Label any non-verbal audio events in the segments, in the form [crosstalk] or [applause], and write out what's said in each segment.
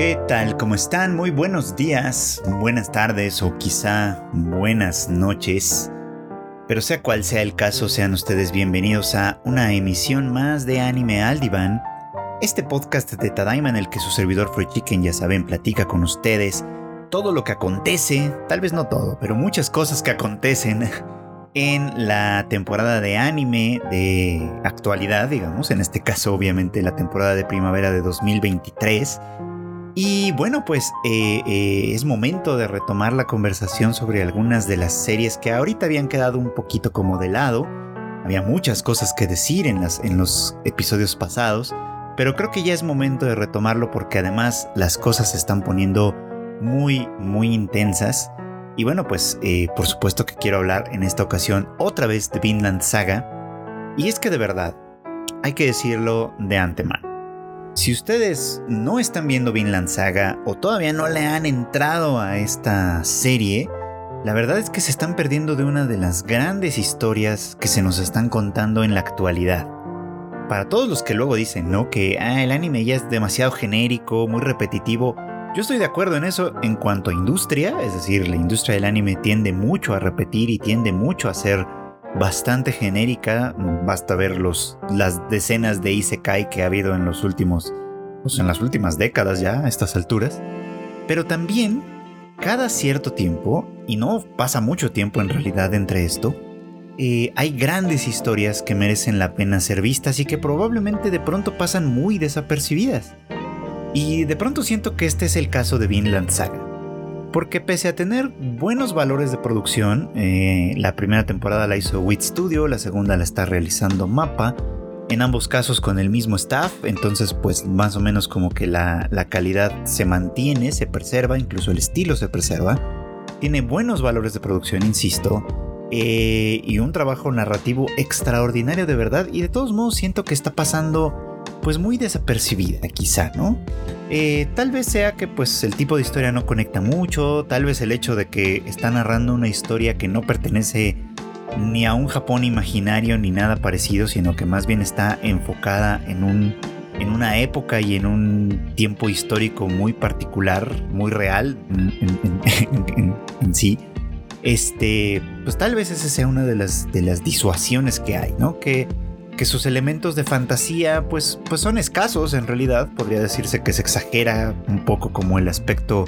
¿Qué tal? ¿Cómo están? Muy buenos días, buenas tardes o quizá buenas noches. Pero sea cual sea el caso, sean ustedes bienvenidos a una emisión más de Anime Aldivan, este podcast de Tadaima en el que su servidor Free Chicken, ya saben, platica con ustedes todo lo que acontece, tal vez no todo, pero muchas cosas que acontecen [laughs] en la temporada de anime de actualidad, digamos, en este caso obviamente la temporada de primavera de 2023. Y bueno, pues eh, eh, es momento de retomar la conversación sobre algunas de las series que ahorita habían quedado un poquito como de lado. Había muchas cosas que decir en, las, en los episodios pasados, pero creo que ya es momento de retomarlo porque además las cosas se están poniendo muy, muy intensas. Y bueno, pues eh, por supuesto que quiero hablar en esta ocasión otra vez de Vinland Saga. Y es que de verdad, hay que decirlo de antemano. Si ustedes no están viendo Vinland Saga o todavía no le han entrado a esta serie, la verdad es que se están perdiendo de una de las grandes historias que se nos están contando en la actualidad. Para todos los que luego dicen, ¿no? Que ah, el anime ya es demasiado genérico, muy repetitivo, yo estoy de acuerdo en eso en cuanto a industria, es decir, la industria del anime tiende mucho a repetir y tiende mucho a ser bastante genérica. Basta ver los, las decenas de Isekai que ha habido en los últimos, pues en las últimas décadas ya a estas alturas. Pero también, cada cierto tiempo, y no pasa mucho tiempo en realidad entre esto, eh, hay grandes historias que merecen la pena ser vistas y que probablemente de pronto pasan muy desapercibidas. Y de pronto siento que este es el caso de Vinland Saga. Porque pese a tener buenos valores de producción, eh, la primera temporada la hizo Wit Studio, la segunda la está realizando Mapa, en ambos casos con el mismo staff, entonces pues más o menos como que la, calidad se mantiene, se preserva, incluso el estilo se preserva. Tiene buenos valores de producción, insisto, eh, y un trabajo narrativo extraordinario de verdad, y de todos modos siento que está pasando pues muy desapercibida quizá, ¿no? Eh, tal vez sea que pues el tipo de historia no conecta mucho, tal vez el hecho de que está narrando una historia que no pertenece ni a un Japón imaginario ni nada parecido, sino que más bien está enfocada en un en una época y en un tiempo histórico muy particular, muy real en, [laughs] sí. Este, pues tal vez esa sea una de las, de las disuasiones que hay, ¿no? Que que sus elementos de fantasía pues, pues son escasos en realidad. Podría decirse que se exagera un poco como el aspecto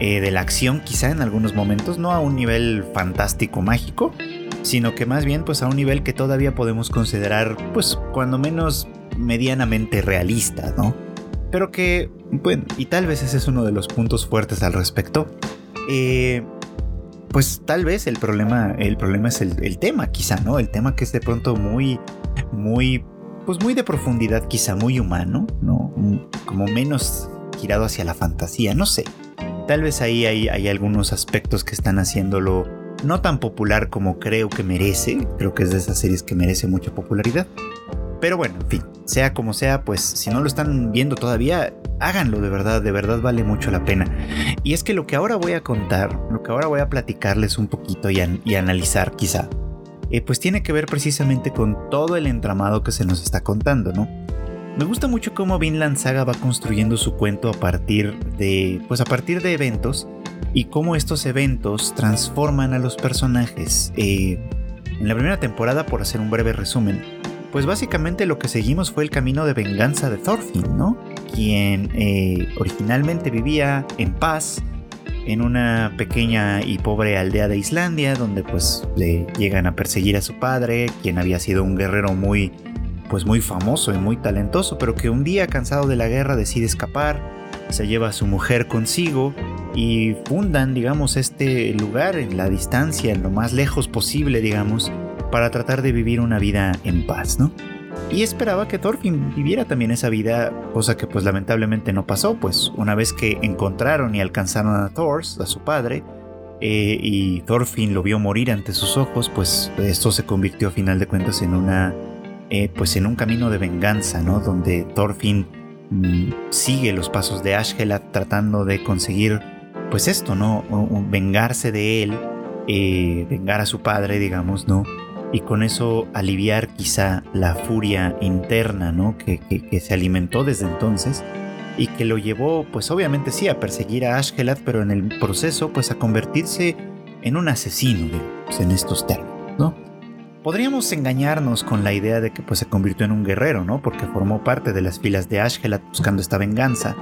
eh, de la acción quizá en algunos momentos, no a un nivel fantástico mágico, sino que más bien pues a un nivel que todavía podemos considerar pues cuando menos medianamente realista, ¿no? Pero que, bueno, y tal vez ese es uno de los puntos fuertes al respecto. Eh, pues tal vez el problema, el problema es el, el, tema, quizá, ¿no? El tema que es de pronto muy muy, pues muy de profundidad, quizá muy humano, ¿no? Como menos girado hacia la fantasía, no sé. Tal vez ahí hay, hay algunos aspectos que están haciéndolo no tan popular como creo que merece. Creo que es de esas series que merece mucha popularidad. Pero bueno, en fin, sea como sea, pues si no lo están viendo todavía, háganlo de verdad, de verdad vale mucho la pena. Y es que lo que ahora voy a contar, lo que ahora voy a platicarles un poquito y, analizar quizá, eh, pues tiene que ver precisamente con todo el entramado que se nos está contando, ¿no? Me gusta mucho cómo Vinland Saga va construyendo su cuento a partir de, pues a partir de eventos y cómo estos eventos transforman a los personajes. Eh, en la primera temporada, por hacer un breve resumen, pues básicamente lo que seguimos fue el camino de venganza de Thorfinn, ¿no? Quien eh, originalmente vivía en paz en una pequeña y pobre aldea de Islandia donde pues le llegan a perseguir a su padre, quien había sido un guerrero muy pues muy famoso y muy talentoso, pero que un día cansado de la guerra decide escapar, se lleva a su mujer consigo y fundan, digamos, este lugar en la distancia, en lo más lejos posible, digamos, para tratar de vivir una vida en paz, ¿no? y esperaba que Thorfinn viviera también esa vida, cosa que pues lamentablemente no pasó, pues una vez que encontraron y alcanzaron a Thor, a su padre, eh, y Thorfinn lo vio morir ante sus ojos, pues esto se convirtió a final de cuentas en una, eh, pues en un camino de venganza, ¿no? Donde Thorfinn mm, sigue los pasos de Ashgela tratando de conseguir, pues esto, ¿no? vengarse de él, eh, vengar a su padre, digamos, ¿no? Y con eso aliviar quizá la furia interna ¿no? que, se alimentó desde entonces. y que lo llevó pues obviamente sí a perseguir a Ashkelat, pero en el proceso pues a convertirse en un asesino, digamos, en estos términos, ¿no? Podríamos engañarnos con la idea de que pues se convirtió en un guerrero, ¿no? Porque formó parte de las filas de Ashkelat buscando esta venganza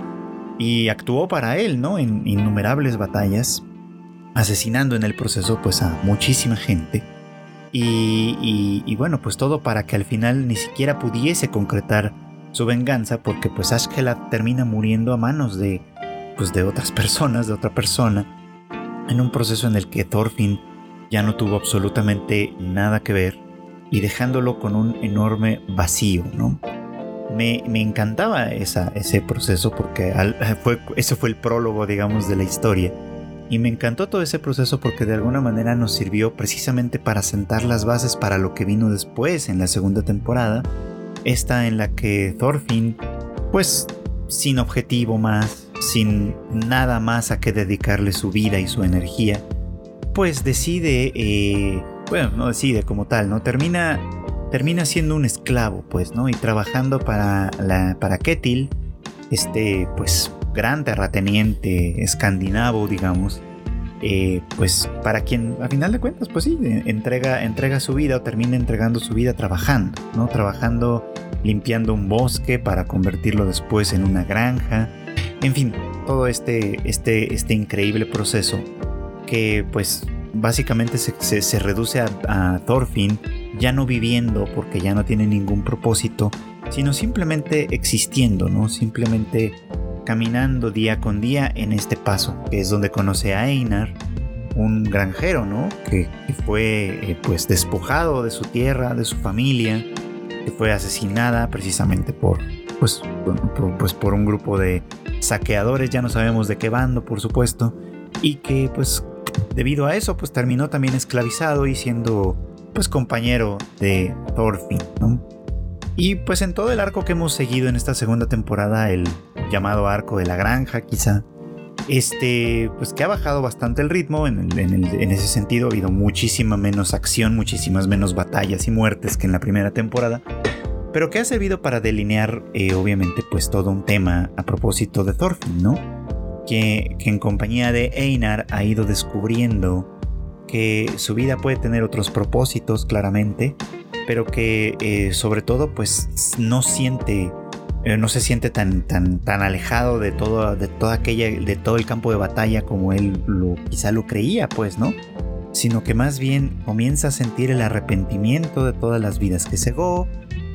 y actuó para él, ¿no? En innumerables batallas, asesinando en el proceso pues a muchísima gente. Y, bueno, pues todo para que al final ni siquiera pudiese concretar su venganza porque pues Ashkelat termina muriendo a manos de pues de otras [laughs] personas, de otra persona, en un proceso en el que Thorfinn ya no tuvo absolutamente nada que ver y dejándolo con un enorme vacío, ¿no? Me, encantaba esa, ese proceso porque [laughs] fue, eso fue el prólogo, digamos, de la historia. Y me encantó todo ese proceso porque de alguna manera nos sirvió precisamente para sentar las bases para lo que vino después en la segunda temporada. Esta en la que Thorfinn, pues sin objetivo más, sin nada más a que dedicarle su vida y su energía, pues decide, eh, bueno, no decide como tal, ¿no? Termina, termina siendo un esclavo, pues, ¿no? Y trabajando para, la, para Ketil, este, pues, gran terrateniente escandinavo, digamos, eh, pues para quien a final de cuentas, pues sí, entrega, entrega su vida o termina entregando su vida trabajando, ¿no? Trabajando, limpiando un bosque para convertirlo después en una granja, en fin, todo este, este, este increíble proceso que pues básicamente se, reduce a, Thorfinn ya no viviendo porque ya no tiene ningún propósito, sino simplemente existiendo, ¿no? Simplemente caminando día con día en este paso, que es donde conoce a Einar, un granjero, ¿no? Que, fue eh, pues despojado de su tierra, de su familia, que fue asesinada precisamente por pues, pues por un grupo de saqueadores, ya no sabemos de qué bando, por supuesto, y que pues debido a eso pues terminó también esclavizado y siendo pues compañero de Thorfinn, Y pues en todo el arco que hemos seguido en esta segunda temporada, el llamado arco de la granja quizá, este, pues que ha bajado bastante el ritmo, en, ese sentido ha habido muchísima menos acción, muchísimas menos batallas y muertes que en la primera temporada, pero que ha servido para delinear eh, obviamente pues todo un tema a propósito de Thorfinn, ¿no? que, en compañía de Einar ha ido descubriendo que su vida puede tener otros propósitos claramente, pero que eh, sobre todo pues no siente eh, no se siente tan, tan, tan alejado de todo, de toda aquella, de todo el campo de batalla como él lo, quizá lo creía, pues, ¿no? Sino que más bien comienza a sentir el arrepentimiento de todas las vidas que cegó,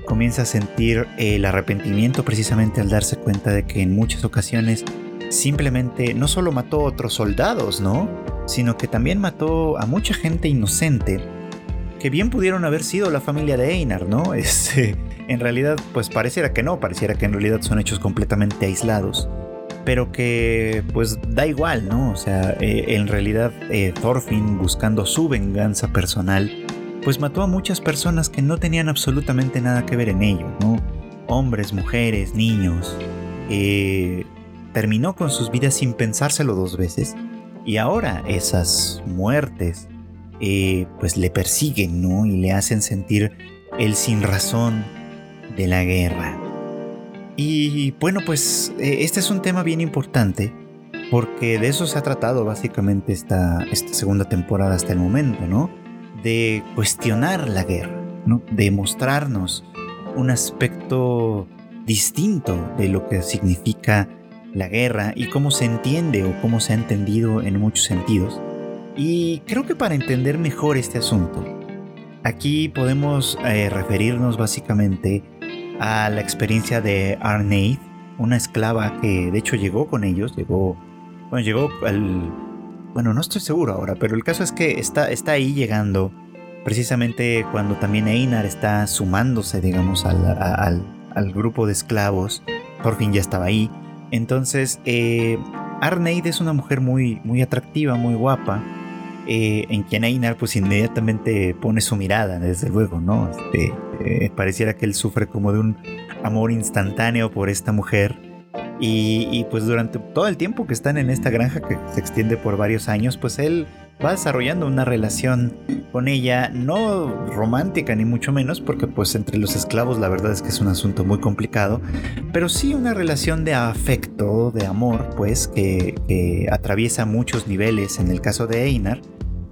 comienza a sentir el arrepentimiento precisamente al darse cuenta de que en muchas ocasiones simplemente no solo mató a otros soldados, ¿no? Sino que también mató a mucha gente inocente, que bien pudieron haber sido la familia de Einar, ¿no? [laughs] Este, en realidad, pues pareciera que no, pareciera que en realidad son hechos completamente aislados. Pero que pues da igual, ¿no? O sea, eh, en realidad eh, Thorfinn buscando su venganza personal, pues mató a muchas personas que no tenían absolutamente nada que ver en ello, ¿no? Hombres, mujeres, niños. Eh, terminó con sus vidas sin pensárselo dos veces y ahora esas muertes eh, pues le persiguen, ¿no? Y le hacen sentir el sin razón de la guerra. Y bueno, pues eh, este es un tema bien importante porque de eso se ha tratado básicamente esta, esta segunda temporada hasta el momento, ¿no? De cuestionar la guerra, ¿no? De mostrarnos un aspecto distinto de lo que significa la guerra y cómo se entiende o cómo se ha entendido en muchos sentidos. Y creo que para entender mejor este asunto, aquí podemos eh, referirnos básicamente a la experiencia de Arneith, una esclava que de hecho llegó con ellos, llegó, bueno, llegó al, bueno, no estoy seguro ahora, pero el caso es que está, está ahí llegando precisamente cuando también Einar está sumándose, digamos, al, al, al grupo de esclavos, por fin ya estaba ahí, entonces, eh, Arneid es una mujer muy, muy atractiva, muy guapa, eh, en quien Einar pues inmediatamente pone su mirada, desde luego, ¿no? Este, eh, pareciera que él sufre como de un amor instantáneo por esta mujer. Y, pues durante todo el tiempo que están en esta granja, que se extiende por varios años, pues él va desarrollando una relación con ella, no romántica ni mucho menos, porque pues entre los esclavos la verdad es que es un asunto muy complicado, pero sí una relación de afecto, de amor, pues que, atraviesa muchos niveles en el caso de Einar,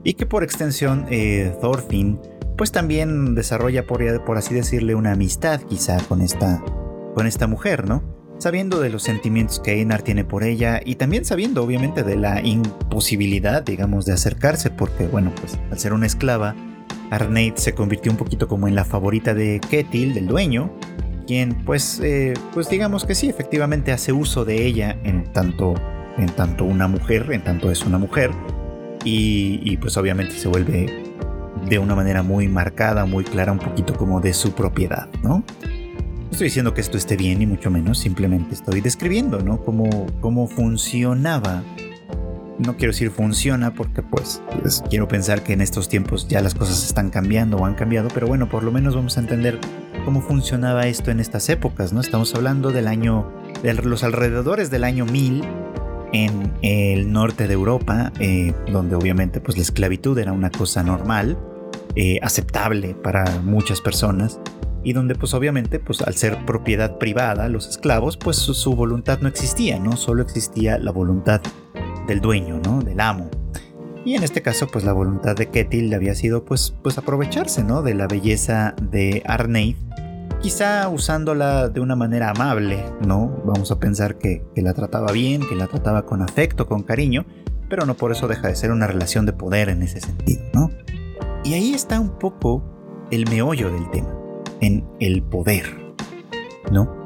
y que por extensión eh, Thorfinn pues también desarrolla, por, por así decirle, una amistad quizá con esta, con esta mujer, ¿no? sabiendo de los sentimientos que Einar tiene por ella y también sabiendo obviamente de la imposibilidad, digamos, de acercarse, porque bueno, pues al ser una esclava, Arneid se convirtió un poquito como en la favorita de Ketil, del dueño, quien pues, eh, pues digamos que sí, efectivamente hace uso de ella en tanto, en tanto una mujer, en tanto es una mujer, y, pues obviamente se vuelve de una manera muy marcada, muy clara, un poquito como de su propiedad, ¿no? estoy diciendo que esto esté bien, ni mucho menos, simplemente estoy describiendo, ¿no? Cómo, cómo funcionaba. No quiero decir funciona porque pues, pues, quiero pensar que en estos tiempos ya las cosas están cambiando o han cambiado, pero bueno, por lo menos vamos a entender cómo funcionaba esto en estas épocas, ¿no? Estamos hablando del año, de los alrededores del año 1000 en el norte de Europa, eh, donde obviamente pues la esclavitud era una cosa normal, eh, aceptable para muchas personas y donde pues obviamente pues al ser propiedad privada los esclavos pues su, voluntad no existía, ¿no? Solo existía la voluntad del dueño, ¿no? Del amo. Y en este caso pues la voluntad de Ketil había sido pues, pues aprovecharse, ¿no? De la belleza de Arneid, quizá usándola de una manera amable, ¿no? Vamos a pensar que, la trataba bien, que la trataba con afecto, con cariño, pero no por eso deja de ser una relación de poder en ese sentido, ¿no? Y ahí está un poco el meollo del tema en el poder, ¿no?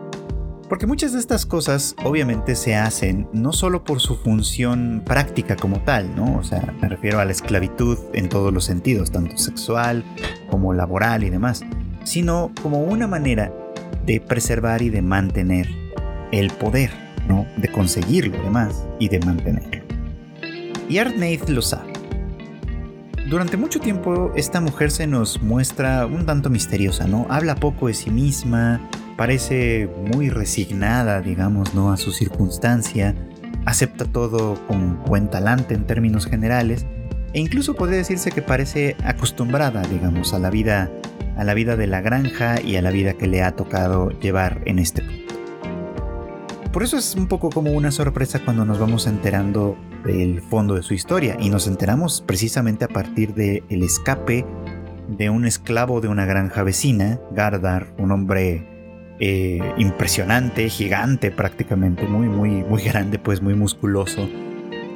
Porque muchas de estas cosas obviamente se hacen no solo por su función práctica como tal, ¿no? O sea, me refiero a la esclavitud en todos los sentidos, tanto sexual como laboral y demás, sino como una manera de preservar y de mantener el poder, ¿no? De conseguirlo además y de mantenerlo. Y Arneith lo sabe. Durante mucho tiempo esta mujer se nos muestra un tanto misteriosa, ¿no? Habla poco de sí misma, parece muy resignada, digamos, ¿no? A su circunstancia, acepta todo con buen talante en términos generales, e incluso puede decirse que parece acostumbrada, digamos, a la vida, a la vida de la granja y a la vida que le ha tocado llevar en este punto. Por eso es un poco como una sorpresa cuando nos vamos enterando del fondo de su historia y nos enteramos precisamente a partir del el escape de un esclavo de una granja vecina, Gardar, un hombre eh, impresionante, gigante prácticamente, muy, muy, muy grande, pues muy musculoso,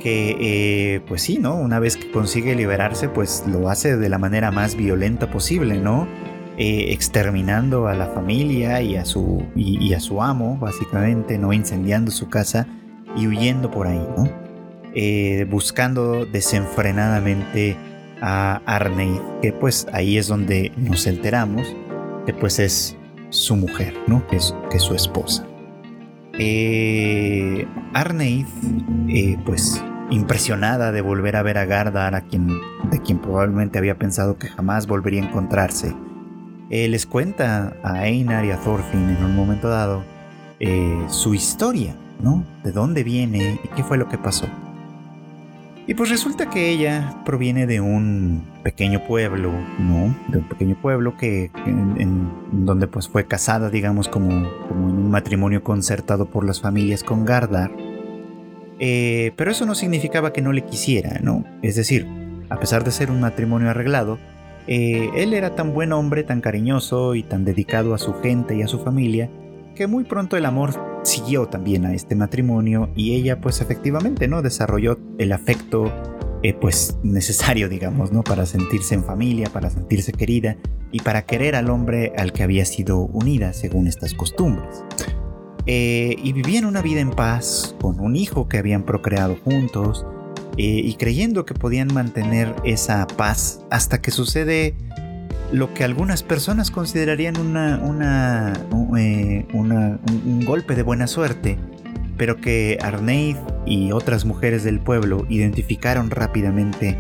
que eh, pues sí, ¿no? Una vez que consigue liberarse, pues lo hace de la manera más violenta posible, ¿no? Eh, exterminando a la familia y a, su, y, a su amo, básicamente, ¿no? Incendiando su casa y huyendo por ahí, ¿no? Eh, buscando desenfrenadamente a Arneid, que pues ahí es donde nos enteramos que pues es su mujer, ¿no? Que es, que su esposa. Eh, eh, pues impresionada de volver a ver a Gardar, a de quien probablemente había pensado que jamás volvería a encontrarse, eh, les cuenta a Einar y a Thorfinn en un momento dado eh, su historia, ¿no? De dónde viene y qué fue lo que pasó. Y pues resulta que ella proviene de un pequeño pueblo, ¿no? De un pequeño pueblo que en, donde pues fue casada, digamos, como, como, en un matrimonio concertado por las familias con Gardar. Eh, pero eso no significaba que no le quisiera, ¿no? Es decir, a pesar de ser un matrimonio arreglado, eh, él era tan buen hombre, tan cariñoso y tan dedicado a su gente y a su familia, que muy pronto el amor siguió también a este matrimonio y ella pues efectivamente no desarrolló el afecto eh, pues necesario digamos no para sentirse en familia para sentirse querida y para querer al hombre al que había sido unida según estas costumbres. Eh, y vivían una vida en paz con un hijo que habían procreado juntos eh, y creyendo que podían mantener esa paz hasta que sucede lo que algunas personas considerarían una, una, eh, un golpe de buena suerte, pero que Arneid y otras mujeres del pueblo identificaron rápidamente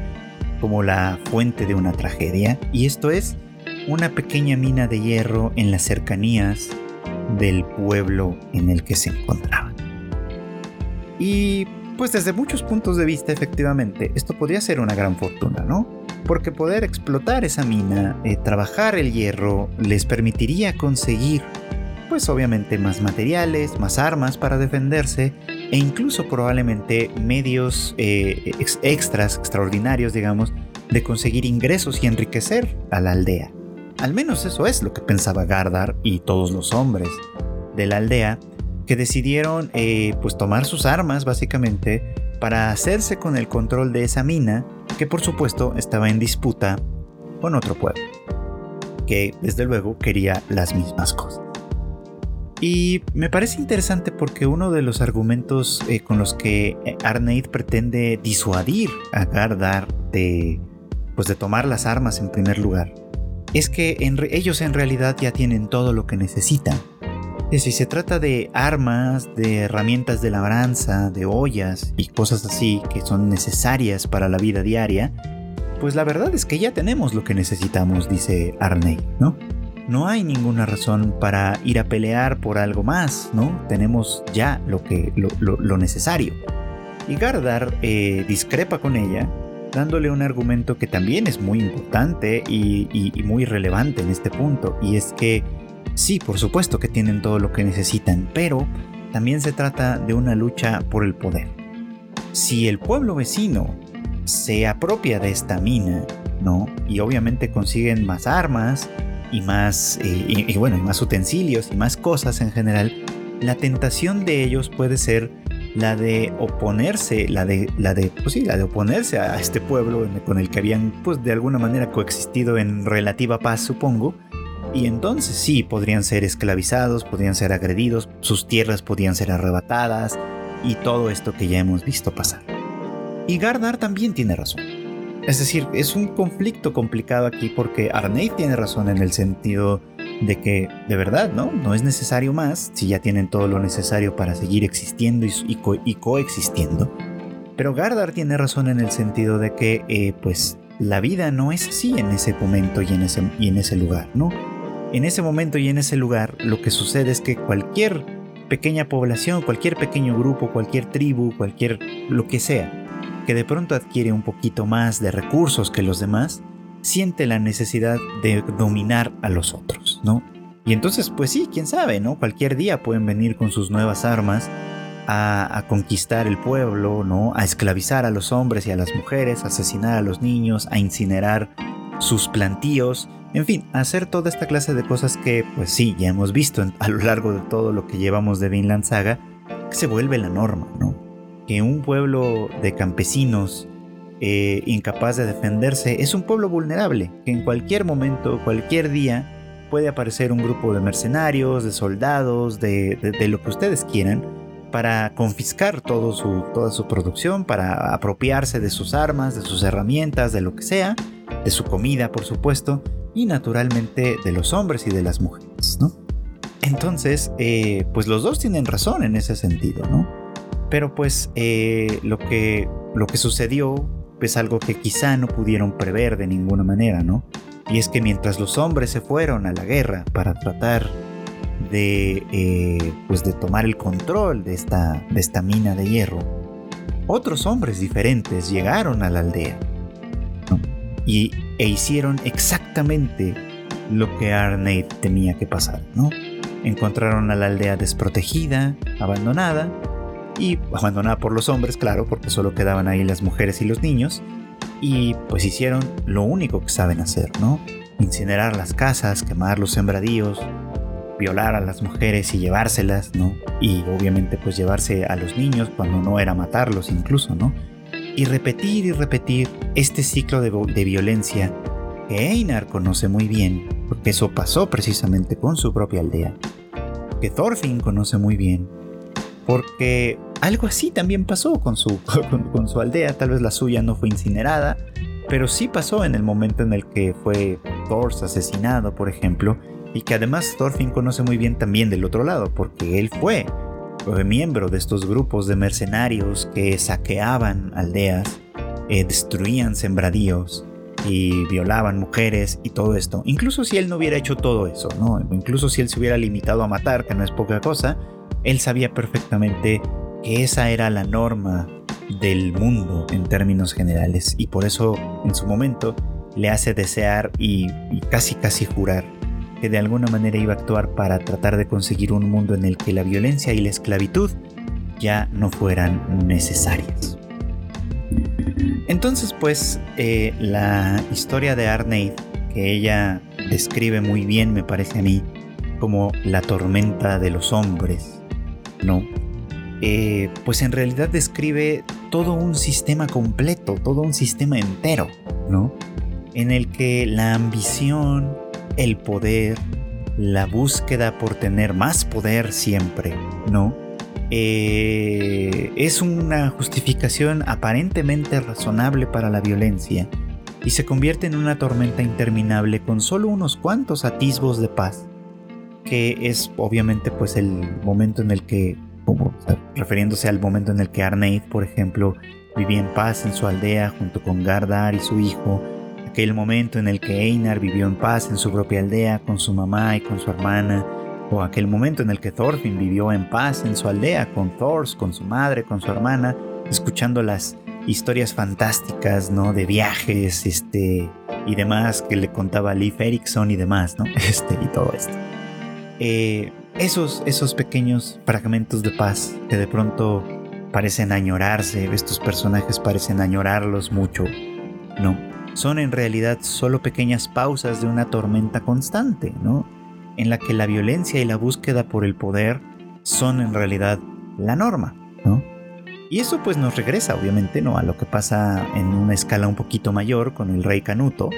como la fuente de una tragedia, y esto es una pequeña mina de hierro en las cercanías del pueblo en el que se encontraban. Y Pues desde muchos puntos de vista, efectivamente, esto podría ser una gran fortuna, ¿no? Porque poder explotar esa mina, eh, trabajar el hierro, les permitiría conseguir, pues obviamente más materiales, más armas para defenderse e incluso probablemente medios eh, extras, extraordinarios, digamos, de conseguir ingresos y enriquecer a la aldea. Al menos eso es lo que pensaba Gardar y todos los hombres de la aldea que decidieron eh, pues tomar sus armas básicamente para hacerse con el control de esa mina que por supuesto estaba en disputa con otro pueblo que desde luego quería las mismas cosas. Y me parece interesante porque uno de los argumentos eh, con los que Arneid pretende disuadir a Gardar de, pues de tomar las armas en primer lugar es que ellos en realidad ya tienen todo lo que necesitan si se trata de armas, de herramientas de labranza, de ollas y cosas así que son necesarias para la vida diaria, pues la verdad es que ya tenemos lo que necesitamos, dice Arney, ¿no? No hay ninguna razón para ir a pelear por algo más, ¿no? Tenemos ya lo, que, lo, necesario. Y Gardar eh, discrepa con ella, dándole un argumento que también es muy importante y muy relevante en este punto, y es que Sí, por supuesto que tienen todo lo que necesitan, pero también se trata de una lucha por el poder. Si el pueblo vecino se apropia de esta mina, ¿no? Y obviamente consiguen más armas y más, eh, y, bueno, más utensilios y más cosas en general, la tentación de ellos puede ser la de oponerse, la de, la de, pues sí, la de oponerse a este pueblo con el que habían, pues de alguna manera coexistido en relativa paz, supongo, y entonces sí, podrían ser esclavizados, podrían ser agredidos, sus tierras podían ser arrebatadas y todo esto que ya hemos visto pasar. Y Gardar también tiene razón. Es decir, es un conflicto complicado aquí porque Arneid tiene razón en el sentido de que, de verdad, ¿no? No es necesario más si ya tienen todo lo necesario para seguir existiendo y, coexistiendo. Pero Gardar tiene razón en el sentido de que, eh, pues, la vida no es así en ese momento y en ese, y en ese lugar, ¿no? En ese momento y en ese lugar, lo que sucede es que cualquier pequeña población, cualquier pequeño grupo, cualquier tribu, cualquier lo que sea, que de pronto adquiere un poquito más de recursos que los demás, siente la necesidad de dominar a los otros, ¿no? Y entonces, pues sí, quién sabe, ¿no? Cualquier día pueden venir con sus nuevas armas a, a, conquistar el pueblo, ¿no? A esclavizar a los hombres y a las mujeres, a asesinar a los niños, a incinerar sus plantíos, en fin, hacer toda esta clase de cosas que, pues sí, ya hemos visto a lo largo de todo lo que llevamos de Vinland Saga, que se vuelve la norma, ¿no? Que un pueblo de campesinos eh, incapaz de defenderse es un pueblo vulnerable, que en cualquier momento, cualquier día, puede aparecer un grupo de mercenarios, de soldados, de, lo que ustedes quieran, para confiscar toda su producción, para apropiarse de sus armas, de sus herramientas, de lo que sea, de su comida, por supuesto, y naturalmente de los hombres y de las mujeres, ¿no? Entonces, eh, pues los dos tienen razón en ese sentido, ¿no? Pero pues eh, lo, que, lo que sucedió es algo que quizá no pudieron prever de ninguna manera, ¿no? Y es que mientras los hombres se fueron a la guerra para tratar de, eh, pues de tomar el control de esta, de esta mina de hierro, otros hombres diferentes llegaron a la aldea y, e hicieron exactamente lo que Arneid tenía que pasar, ¿no? Encontraron a la aldea desprotegida, abandonada, y abandonada por los hombres, claro, porque solo quedaban ahí las mujeres y los niños, y pues hicieron lo único que saben hacer, ¿no? Incinerar las casas, quemar los sembradíos, violar a las mujeres y llevárselas, ¿no? Y obviamente pues llevarse a los niños cuando no era matarlos incluso, ¿no? Y repetir y repetir este ciclo de, violencia que Einar conoce muy bien, porque eso pasó precisamente con su propia aldea, que Thorfinn conoce muy bien, porque algo así también pasó con su, [laughs] con, su aldea, tal vez la suya no fue incinerada, pero sí pasó en el momento en el que fue Thor asesinado, por ejemplo, y que además Thorfinn conoce muy bien también del otro lado, porque él fue miembro de estos grupos de mercenarios que saqueaban aldeas, eh, destruían sembradíos y violaban mujeres y todo esto. Incluso si él no hubiera hecho todo eso, ¿no? Incluso si él se hubiera limitado a matar, que no es poca cosa, él sabía perfectamente que esa era la norma del mundo en términos generales y por eso en su momento le hace desear y casi casi jurar que de alguna manera iba a actuar para tratar de conseguir un mundo en el que la violencia y la esclavitud ya no fueran necesarias. Entonces pues eh, la historia de Arneid, que ella describe muy bien me parece a mí como la tormenta de los hombres, ¿no? Eh, pues en realidad describe todo un sistema completo, todo un sistema entero, ¿no? En el que la ambición, el poder, la búsqueda por tener más poder siempre, ¿no? Eh, es una justificación aparentemente razonable para la violencia y se convierte en una tormenta interminable con solo unos cuantos atisbos de paz, que es obviamente pues el momento en el que, como, refiriéndose al momento en el que Arneid, por ejemplo, vivía en paz en su aldea junto con Gardar y su hijo, aquel momento en el que Einar vivió en paz en su propia aldea con su mamá y con su hermana, o aquel momento en el que Thorfinn vivió en paz en su aldea con Thors, con su madre, con su hermana, escuchando las historias fantásticas, ¿no? De viajes, este, y demás que le contaba Leif Erikson y demás, ¿no? [laughs] Este, y todo esto. Eh, esos, esos pequeños fragmentos de paz que de pronto parecen añorarse, estos personajes parecen añorarlos mucho, ¿no? Son en realidad solo pequeñas pausas de una tormenta constante, ¿no? en la que la violencia y la búsqueda por el poder son en realidad la norma, ¿no? Y eso pues nos regresa obviamente, ¿no? A lo que pasa en una escala un poquito mayor con el rey Canuto,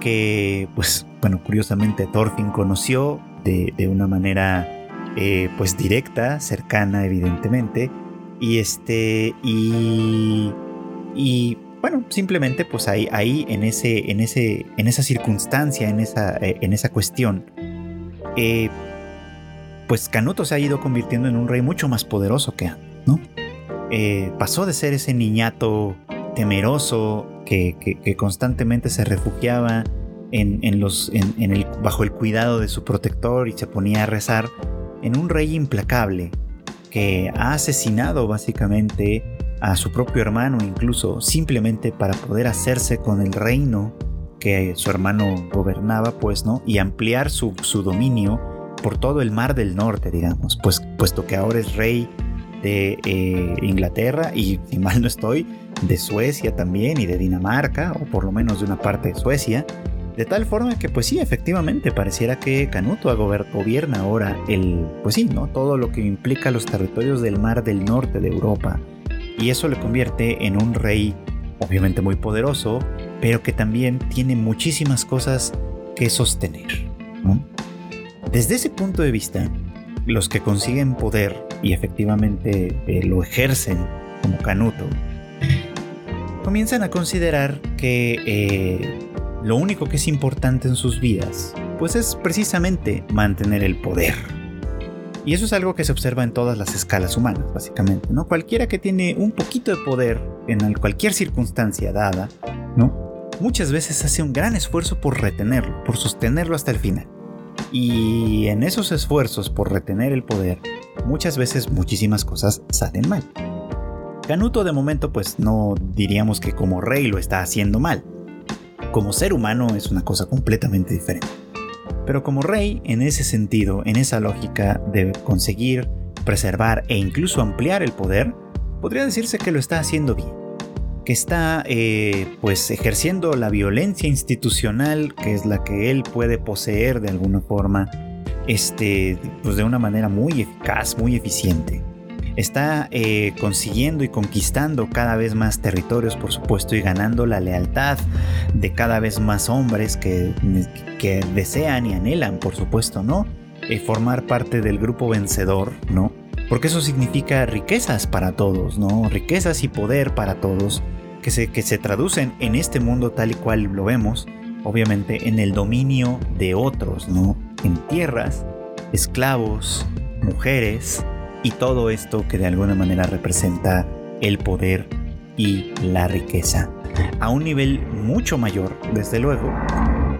que pues, bueno, curiosamente Thorfinn conoció de, una manera eh, pues directa, cercana evidentemente, y este, y, y bueno, simplemente pues ahí, ahí en, ese, en, ese, en esa circunstancia, en esa, eh, en esa cuestión, eh, pues Canuto se ha ido convirtiendo en un rey mucho más poderoso que antes, ¿no? Eh, pasó de ser ese niñato temeroso que, constantemente se refugiaba bajo el cuidado de su protector y se ponía a rezar, en un rey implacable que ha asesinado básicamente a su propio hermano incluso simplemente para poder hacerse con el reino que su hermano gobernaba, pues, ¿no? Y ampliar su, dominio por todo el mar del norte, digamos, pues, puesto que ahora es rey de eh, Inglaterra y, si mal no estoy, de Suecia también y de Dinamarca, o por lo menos de una parte de Suecia, de tal forma que, pues sí, efectivamente, pareciera que Canuto gobierna ahora el, pues sí, ¿no? Todo lo que implica los territorios del mar del norte de Europa. Y eso le convierte en un rey obviamente muy poderoso, pero que también tiene muchísimas cosas que sostener. Desde ese punto de vista, los que consiguen poder y efectivamente eh, lo ejercen como Canuto, comienzan a considerar que eh, lo único que es importante en sus vidas, pues es precisamente mantener el poder. Y eso es algo que se observa en todas las escalas humanas, básicamente, ¿no? Cualquiera que tiene un poquito de poder en cualquier circunstancia dada, ¿no? Muchas veces hace un gran esfuerzo por retenerlo, por sostenerlo hasta el final. Y en esos esfuerzos por retener el poder, muchas veces muchísimas cosas salen mal. Canuto de momento pues no diríamos que como rey lo está haciendo mal. Como ser humano es una cosa completamente diferente. Pero como rey, en ese sentido, en esa lógica de conseguir, preservar e incluso ampliar el poder, podría decirse que lo está haciendo bien. Que está eh, pues ejerciendo la violencia institucional, que es la que él puede poseer de alguna forma, este, pues de una manera muy eficaz, muy eficiente está eh, consiguiendo y conquistando cada vez más territorios, por supuesto, y ganando la lealtad de cada vez más hombres que, que desean y anhelan, por supuesto, ¿no? Eh, formar parte del grupo vencedor, ¿no? Porque eso significa riquezas para todos, ¿no? Riquezas y poder para todos, que se, que se traducen en este mundo tal y cual lo vemos, obviamente en el dominio de otros, ¿no? En tierras, esclavos, mujeres, y todo esto que de alguna manera representa el poder y la riqueza. A un nivel mucho mayor, desde luego,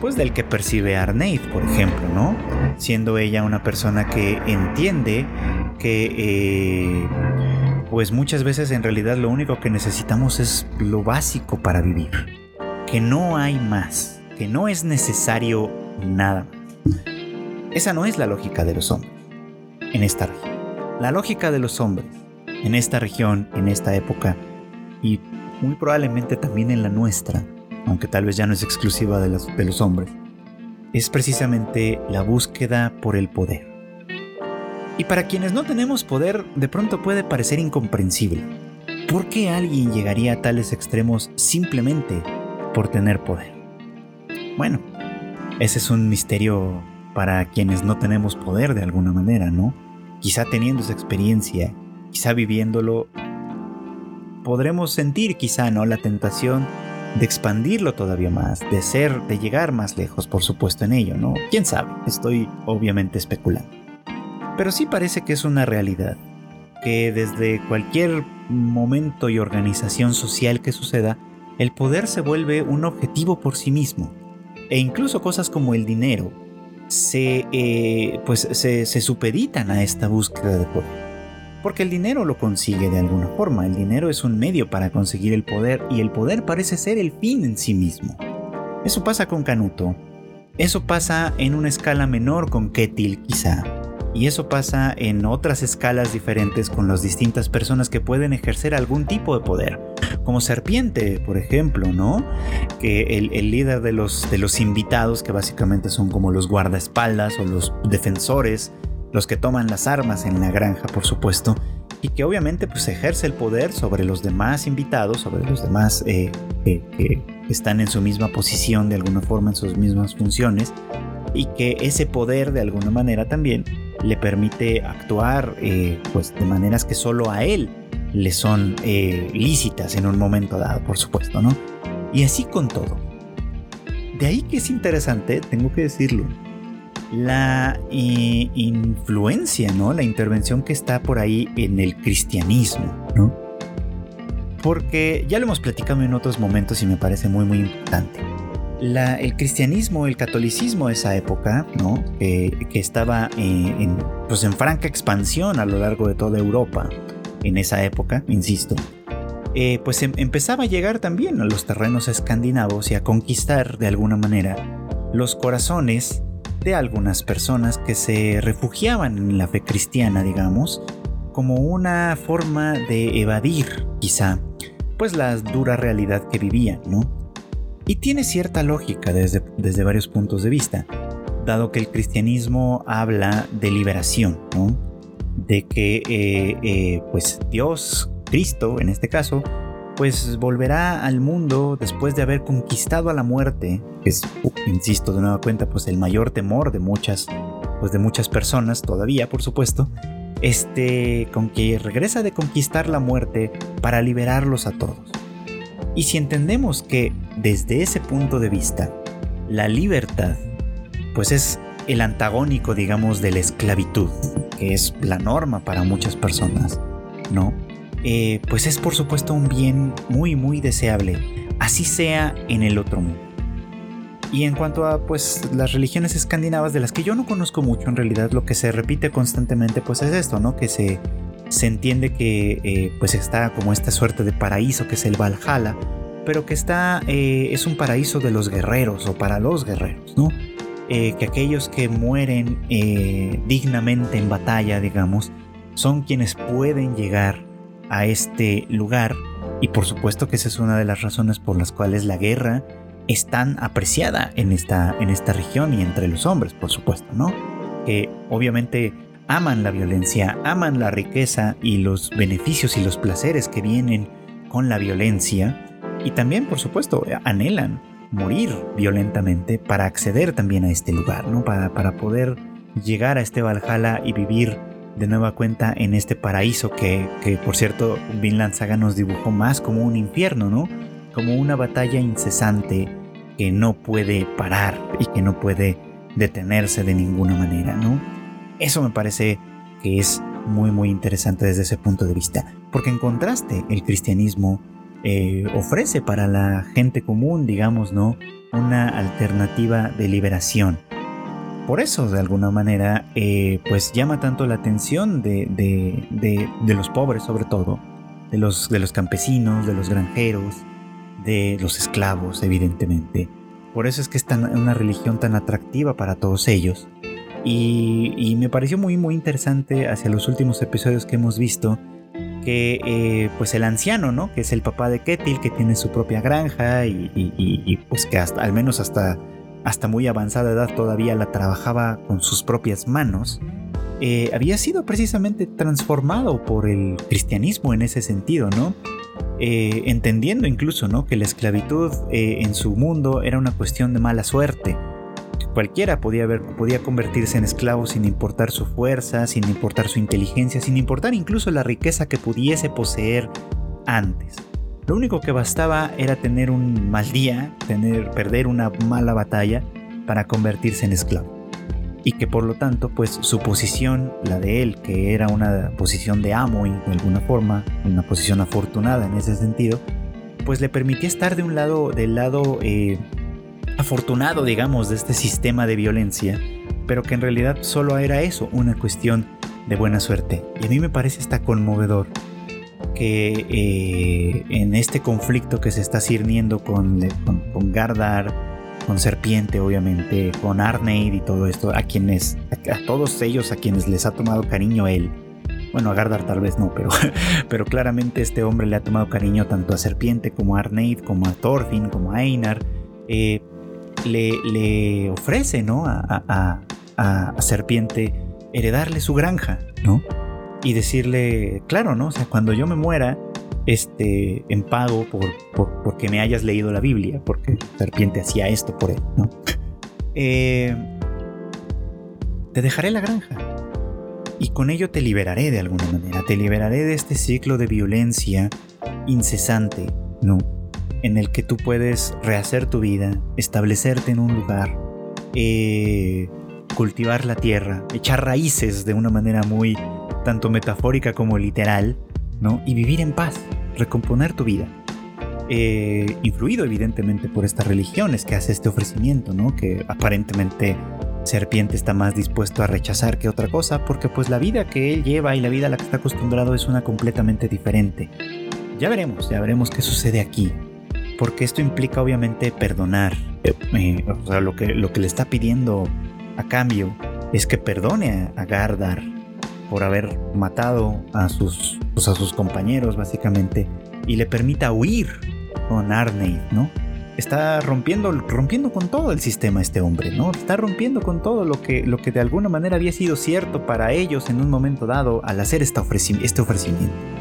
pues del que percibe Arneid, por ejemplo, ¿no? Siendo ella una persona que entiende que, eh, pues muchas veces en realidad lo único que necesitamos es lo básico para vivir. Que no hay más, que no es necesario nada. Esa no es la lógica de los hombres en esta región. La lógica de los hombres en esta región, en esta época y muy probablemente también en la nuestra, aunque tal vez ya no es exclusiva de los, hombres, es precisamente la búsqueda por el poder. Y para quienes no tenemos poder, de pronto puede parecer incomprensible. ¿Por qué alguien llegaría a tales extremos simplemente por tener poder? Bueno, ese es un misterio para quienes no tenemos poder de alguna manera, ¿no? Quizá teniendo esa experiencia, quizá viviéndolo, podremos sentir quizá, ¿no? La tentación de expandirlo todavía más, de ser, de llegar más lejos, por supuesto, en ello, ¿no? ¿Quién sabe? Estoy obviamente especulando. Pero sí parece que es una realidad, que desde cualquier momento y organización social que suceda, el poder se vuelve un objetivo por sí mismo, e incluso cosas como el dinero se, eh, pues se, se supeditan a esta búsqueda de poder. Porque el dinero lo consigue de alguna forma, el dinero es un medio para conseguir el poder y el poder parece ser el fin en sí mismo. Eso pasa con Canuto, eso pasa en una escala menor con Ketil quizá, y eso pasa en otras escalas diferentes con las distintas personas que pueden ejercer algún tipo de poder. Como Serpiente, por ejemplo, ¿no? Que el, líder de los, de los invitados, que básicamente son como los guardaespaldas o los defensores los que toman las armas en la granja, por supuesto, y que obviamente pues ejerce el poder sobre los demás invitados, sobre los demás eh, que están en su misma posición de alguna forma, en sus mismas funciones, y que ese poder de alguna manera también le permite actuar eh, pues de maneras que solo a él le son eh, lícitas en un momento dado, por supuesto, ¿no? Y así con todo. De ahí que es interesante, tengo que decirlo, la eh, influencia, ¿no? La intervención que está por ahí en el cristianismo, ¿no? Porque ya lo hemos platicado en otros momentos y me parece muy, muy importante. el cristianismo, el catolicismo de esa época, ¿no? que estaba eh, en, pues en franca expansión a lo largo de toda Europa, en esa época, insisto, eh, pues em, empezaba a llegar también a los terrenos escandinavos y a conquistar de alguna manera los corazones de algunas personas que se refugiaban en la fe cristiana, digamos, como una forma de evadir, quizá, pues la dura realidad que vivían, ¿no? Y tiene cierta lógica desde, desde varios puntos de vista, dado que el cristianismo habla de liberación, ¿no? De que, eh, eh, pues, Dios, Cristo, en este caso, pues volverá al mundo después de haber conquistado a la muerte, que es, insisto de nueva cuenta, pues el mayor temor de muchas, pues de muchas personas todavía, por supuesto, este, con que regresa de conquistar la muerte para liberarlos a todos. Y si entendemos que desde ese punto de vista, la libertad, pues es el antagónico, digamos, de la esclavitud, que es la norma para muchas personas, ¿no? Eh, pues es por supuesto un bien muy muy deseable, así sea en el otro mundo. Y en cuanto a pues las religiones escandinavas de las que yo no conozco mucho en realidad, lo que se repite constantemente pues es esto, ¿no? Que se, se entiende que eh, pues está como esta suerte de paraíso que es el Valhalla, pero que está eh, es un paraíso de los guerreros o para los guerreros, ¿no? Que aquellos que mueren dignamente en batalla, digamos, son quienes pueden llegar a este lugar y por supuesto que esa es una de las razones por las cuales la guerra es tan apreciada en esta, en esta región y entre los hombres, por supuesto, ¿no? Que obviamente aman la violencia, aman la riqueza y los beneficios y los placeres que vienen con la violencia y también, por supuesto, anhelan morir violentamente para acceder también a este lugar, ¿no? Para, para poder llegar a este Valhalla y vivir de nueva cuenta en este paraíso que, por cierto Vinland Saga nos dibujó más como un infierno, ¿no? Como una batalla incesante que no puede parar y que no puede detenerse de ninguna manera, ¿no? Eso me parece que es muy muy interesante desde ese punto de vista, porque en contraste el cristianismo eh, ofrece para la gente común, digamos, ¿no? Una alternativa de liberación por eso, de alguna manera, eh, pues llama tanto la atención de, de, los pobres, sobre todo, de los, de los campesinos, de los granjeros, de los esclavos, evidentemente. Por eso es que es una religión tan atractiva para todos ellos. Y, me pareció muy, muy interesante hacia los últimos episodios que hemos visto que eh, pues el anciano, ¿no? Que es el papá de Ketil, que tiene su propia granja y, pues que hasta, al menos hasta, hasta muy avanzada edad todavía la trabajaba con sus propias manos, eh, había sido precisamente transformado por el cristianismo en ese sentido, ¿no? Eh, entendiendo incluso, ¿no? Que la esclavitud en su mundo era una cuestión de mala suerte Cualquiera podía, convertirse en esclavo sin importar su fuerza, sin importar su inteligencia, sin importar incluso la riqueza que pudiese poseer antes. Lo único que bastaba era tener un mal día, tener, perder una mala batalla para convertirse en esclavo. Y que por lo tanto, pues su posición, la de él, que era una posición de amo de alguna forma, una posición afortunada en ese sentido, pues le permitía estar de un lado, del lado eh, afortunado, digamos, de este sistema de violencia, pero que en realidad solo era eso, una cuestión de buena suerte. Y a mí me parece hasta conmovedor que eh, en este conflicto que se está cirniendo con, con, Gardar, con Serpiente, obviamente, con Arneid y todo esto, a quienes, a, todos ellos a quienes les ha tomado cariño él. Bueno, a Gardar tal vez no, pero, [laughs] pero claramente este hombre le ha tomado cariño tanto a Serpiente como a Arneid, como a Thorfinn, como a Einar. Eh, le, ofrece, ¿no? A, Serpiente heredarle su granja, ¿no? Y decirle, claro, ¿no? O sea, cuando yo me muera, este, en pago por, porque me hayas leído la Biblia, porque Serpiente hacía esto por él, ¿no? [laughs] Eh, te dejaré la granja. Y con ello te liberaré de alguna manera, te liberaré de este ciclo de violencia incesante, ¿no? En el que tú puedes rehacer tu vida, establecerte en un lugar, eh, cultivar la tierra, echar raíces de una manera muy tanto metafórica como literal, ¿no? Y vivir en paz, recomponer tu vida. Eh, influido evidentemente por estas religiones que hace este ofrecimiento, ¿no? Que aparentemente Serpiente está más dispuesto a rechazar que otra cosa, porque pues la vida que él lleva y la vida a la que está acostumbrado es una completamente diferente. Ya veremos, ya veremos qué sucede aquí porque esto implica obviamente perdonar. Eh, o sea, lo que, lo que le está pidiendo a cambio es que perdone a, Gardar por haber matado a sus, pues, a sus compañeros básicamente y le permita huir con Arneid, ¿no? Está rompiendo, rompiendo con todo el sistema este hombre, ¿no? Está rompiendo con todo lo que, lo que de alguna manera había sido cierto para ellos en un momento dado al hacer este ofrecimiento.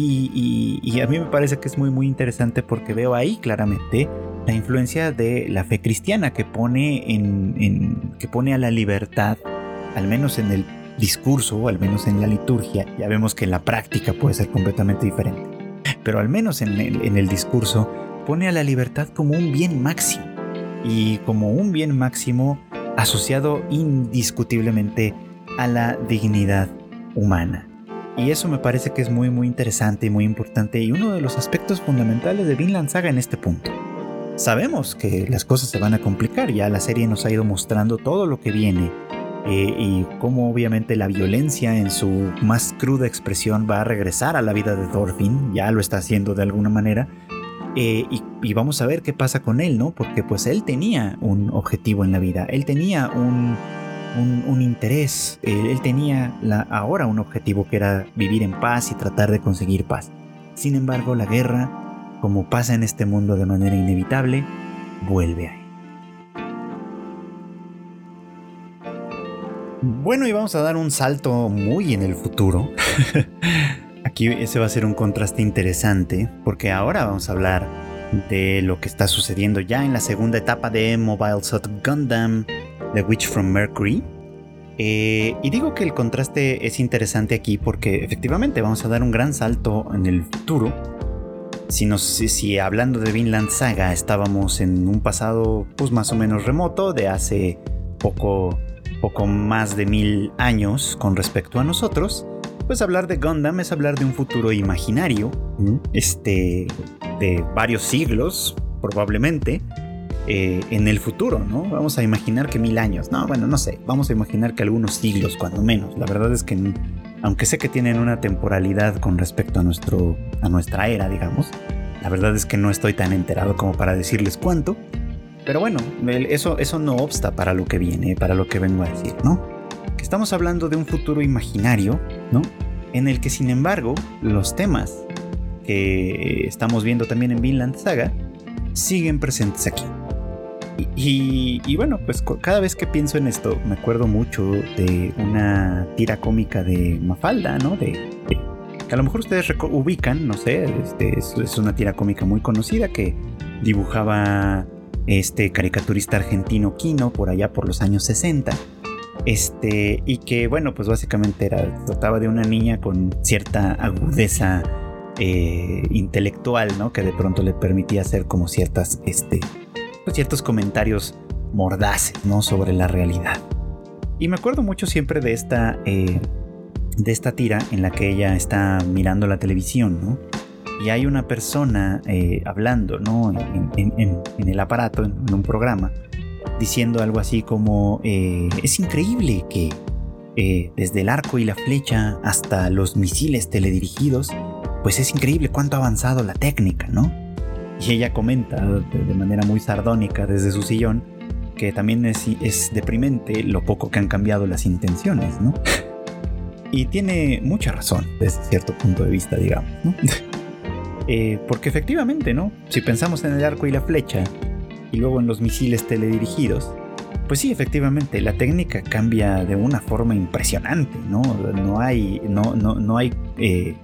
Y, a mí me parece que es muy muy interesante porque veo ahí claramente la influencia de la fe cristiana que pone, que pone a la libertad, al menos en el discurso al menos en la liturgia, ya vemos que en la práctica puede ser completamente diferente, pero al menos en el discurso pone a la libertad como un bien máximo y como un bien máximo asociado indiscutiblemente a la dignidad humana. Y eso me parece que es muy muy interesante y muy importante y uno de los aspectos fundamentales de Vinland Saga en este punto. Sabemos que las cosas se van a complicar, ya la serie nos ha ido mostrando todo lo que viene eh, y cómo obviamente la violencia en su más cruda expresión va a regresar a la vida de Thorfinn, ya lo está haciendo de alguna manera, eh, y, y, vamos a ver qué pasa con él, ¿no? Porque pues él tenía un objetivo en la vida, él tenía un, un, interés, él, tenía la, ahora un objetivo que era vivir en paz y tratar de conseguir paz. Sin embargo, la guerra, como pasa en este mundo de manera inevitable, vuelve ahí. Bueno, y vamos a dar un salto muy en el futuro. [laughs] Aquí ese va a ser un contraste interesante, porque ahora vamos a hablar de lo que está sucediendo ya en la segunda etapa de Mobile Suit Gundam The Witch from Mercury. Eh, y digo que el contraste es interesante aquí porque efectivamente vamos a dar un gran salto en el futuro. Si, nos, si, hablando de Vinland Saga estábamos en un pasado pues más o menos remoto de hace poco, poco más de mil años con respecto a nosotros, pues hablar de Gundam es hablar de un futuro imaginario, este, de varios siglos probablemente, eh, en el futuro, ¿no? Vamos a imaginar que mil años, no, bueno, no sé, vamos a imaginar que algunos siglos, cuando menos. La verdad es que, aunque sé que tienen una temporalidad con respecto a, nuestro, a nuestra era, digamos, la verdad es que no estoy tan enterado como para decirles cuánto. Pero bueno, eso, eso no obsta para lo que viene, para lo que vengo a decir, ¿no? Que estamos hablando de un futuro imaginario, ¿no? En el que, sin embargo, los temas que estamos viendo también en Vinland Saga siguen presentes aquí. Y, bueno, pues cada vez que pienso en esto, me acuerdo mucho de una tira cómica de Mafalda, ¿no? De, que a lo mejor ustedes ubican, no sé, este, es, una tira cómica muy conocida que dibujaba este caricaturista argentino Kino por allá por los años 60. Este, y que bueno, pues básicamente era, trataba de una niña con cierta agudeza eh, intelectual, ¿no? Que de pronto le permitía hacer como ciertas, este, ciertos comentarios mordaces, ¿no? Sobre la realidad. Y me acuerdo mucho siempre de esta, eh, de esta tira en la que ella está mirando la televisión, ¿no? Y hay una persona eh, hablando, ¿no? En, el aparato, en, un programa, diciendo algo así como, eh, es increíble que desde el arco y la flecha hasta los misiles teledirigidos, pues es increíble cuánto ha avanzado la técnica, ¿no? Y ella comenta de, manera muy sardónica desde su sillón que también es, deprimente lo poco que han cambiado las intenciones, ¿no? [laughs] Y tiene mucha razón desde cierto punto de vista, digamos, ¿no? [laughs] Eh, porque efectivamente, ¿no? Si pensamos en el arco y la flecha y luego en los misiles teledirigidos, pues sí, efectivamente, la técnica cambia de una forma impresionante, ¿no? No hay, no, no, no hay, eh,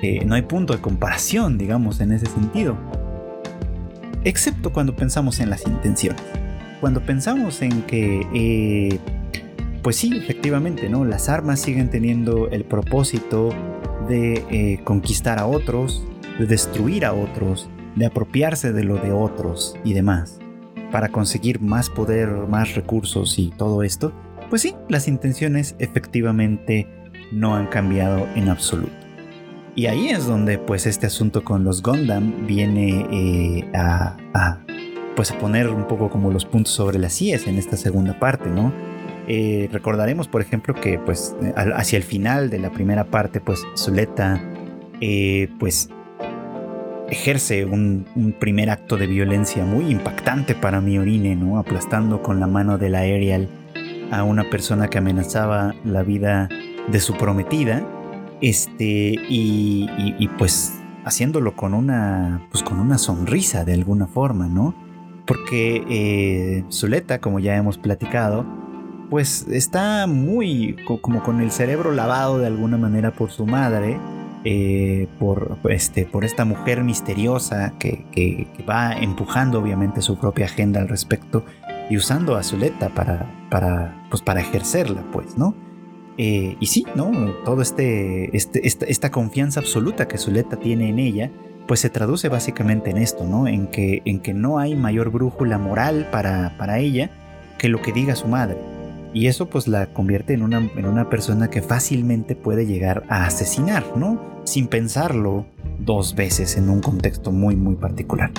eh, no hay punto de comparación, digamos, en ese sentido excepto cuando pensamos en las intenciones. Cuando pensamos en que, eh, pues sí, efectivamente, ¿no? Las armas siguen teniendo el propósito de eh, conquistar a otros, de destruir a otros, de apropiarse de lo de otros y demás, para conseguir más poder, más recursos y todo esto, pues sí, las intenciones efectivamente no han cambiado en absoluto. Y ahí es donde pues este asunto con los Gundam viene eh, a, pues a poner un poco como los puntos sobre las IES en esta segunda parte, ¿no? Eh, recordaremos por ejemplo que pues hacia el final de la primera parte pues Zuleta eh, pues ejerce un, primer acto de violencia muy impactante para Miorine, ¿no? Aplastando con la mano de la Aerial a una persona que amenazaba la vida de su prometida este, y, pues haciéndolo con una, pues con una sonrisa de alguna forma, ¿no? Porque eh, Zuleta, como ya hemos platicado, pues está muy como con el cerebro lavado de alguna manera por su madre, eh, por, este, por esta mujer misteriosa que, que, va empujando obviamente su propia agenda al respecto y usando a Zuleta para, para, pues para ejercerla, pues, ¿no? Eh, y sí, ¿no? Todo este, este esta, confianza absoluta que Zuleta tiene en ella, pues se traduce básicamente en esto, ¿no? En que, en que no hay mayor brújula moral para, para ella que lo que diga su madre. Y eso pues la convierte en una, en una persona que fácilmente puede llegar a asesinar, ¿no? Sin pensarlo dos veces en un contexto muy, muy particular.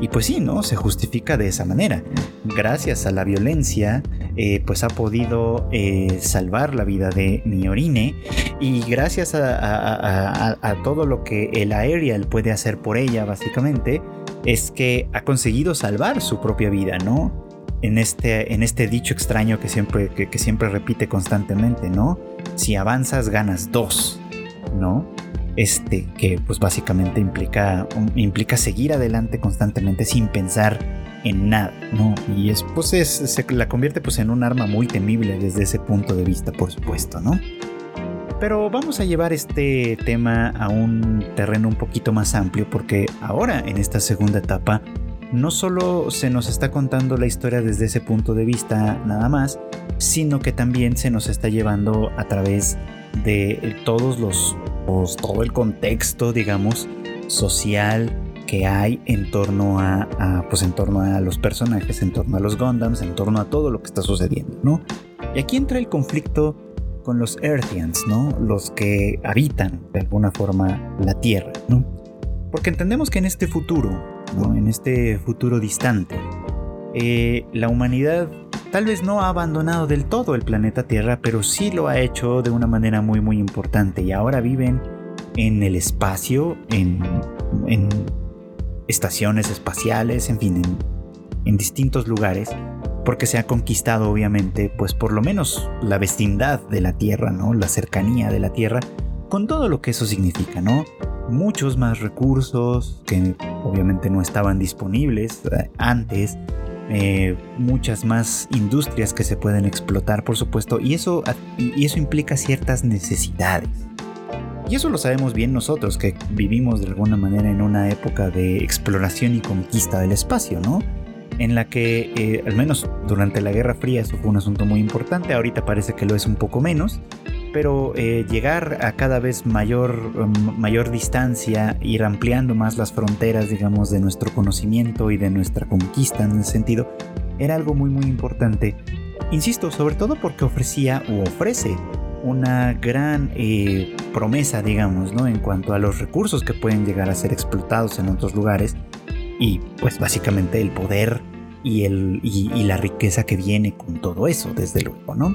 Y pues sí, ¿no? Se justifica de esa manera. Gracias a la violencia, eh, pues ha podido eh, salvar la vida de Miorine y gracias a, todo lo que el Aerial puede hacer por ella, básicamente, es que ha conseguido salvar su propia vida, ¿no? En este, en este dicho extraño que siempre, que siempre repite constantemente, ¿no? Si avanzas, ganas dos, ¿no? este, que pues básicamente implica, implica seguir adelante constantemente sin pensar en nada, ¿no? Y es, pues es, se la convierte pues en un arma muy temible desde ese punto de vista, por supuesto, ¿no? Pero vamos a llevar este tema a un terreno un poquito más amplio porque ahora en esta segunda etapa no solo se nos está contando la historia desde ese punto de vista nada más, sino que también se nos está llevando a través de todos los pues, todo el contexto, digamos, social que hay en torno a, pues en torno a los personajes, en torno a los Gundams, en torno a todo lo que está sucediendo, ¿no? Y aquí entra el conflicto con los Earthians, ¿no? Los que habitan de alguna forma la Tierra, ¿no? Porque entendemos que en este futuro, ¿no? En este futuro distante, eh, la humanidad tal vez no ha abandonado del todo el planeta Tierra, pero sí lo ha hecho de una manera muy muy importante y ahora viven en el espacio, en, estaciones espaciales, en fin, en, distintos lugares porque se ha conquistado obviamente pues por lo menos la vecindad de la Tierra, ¿no? La cercanía de la Tierra, con todo lo que eso significa, ¿no? Muchos más recursos que obviamente no estaban disponibles eh, antes, eh, muchas más industrias que se pueden explotar, por supuesto, y eso, y eso implica ciertas necesidades. Y eso lo sabemos bien nosotros, que vivimos de alguna manera en una época de exploración y conquista del espacio, ¿no? en la que, eh, al menos durante la Guerra Fría, eso fue un asunto muy importante, ahorita parece que lo es un poco menos, pero eh, llegar a cada vez mayor, um, mayor distancia, ir ampliando más las fronteras, digamos, de nuestro conocimiento y de nuestra conquista en ese sentido, era algo muy muy importante. Insisto, sobre todo porque ofrecía o ofrece una gran eh, promesa, digamos, ¿no? En cuanto a los recursos que pueden llegar a ser explotados en otros lugares y pues básicamente el poder y, el, y, la riqueza que viene con todo eso, desde luego, ¿no?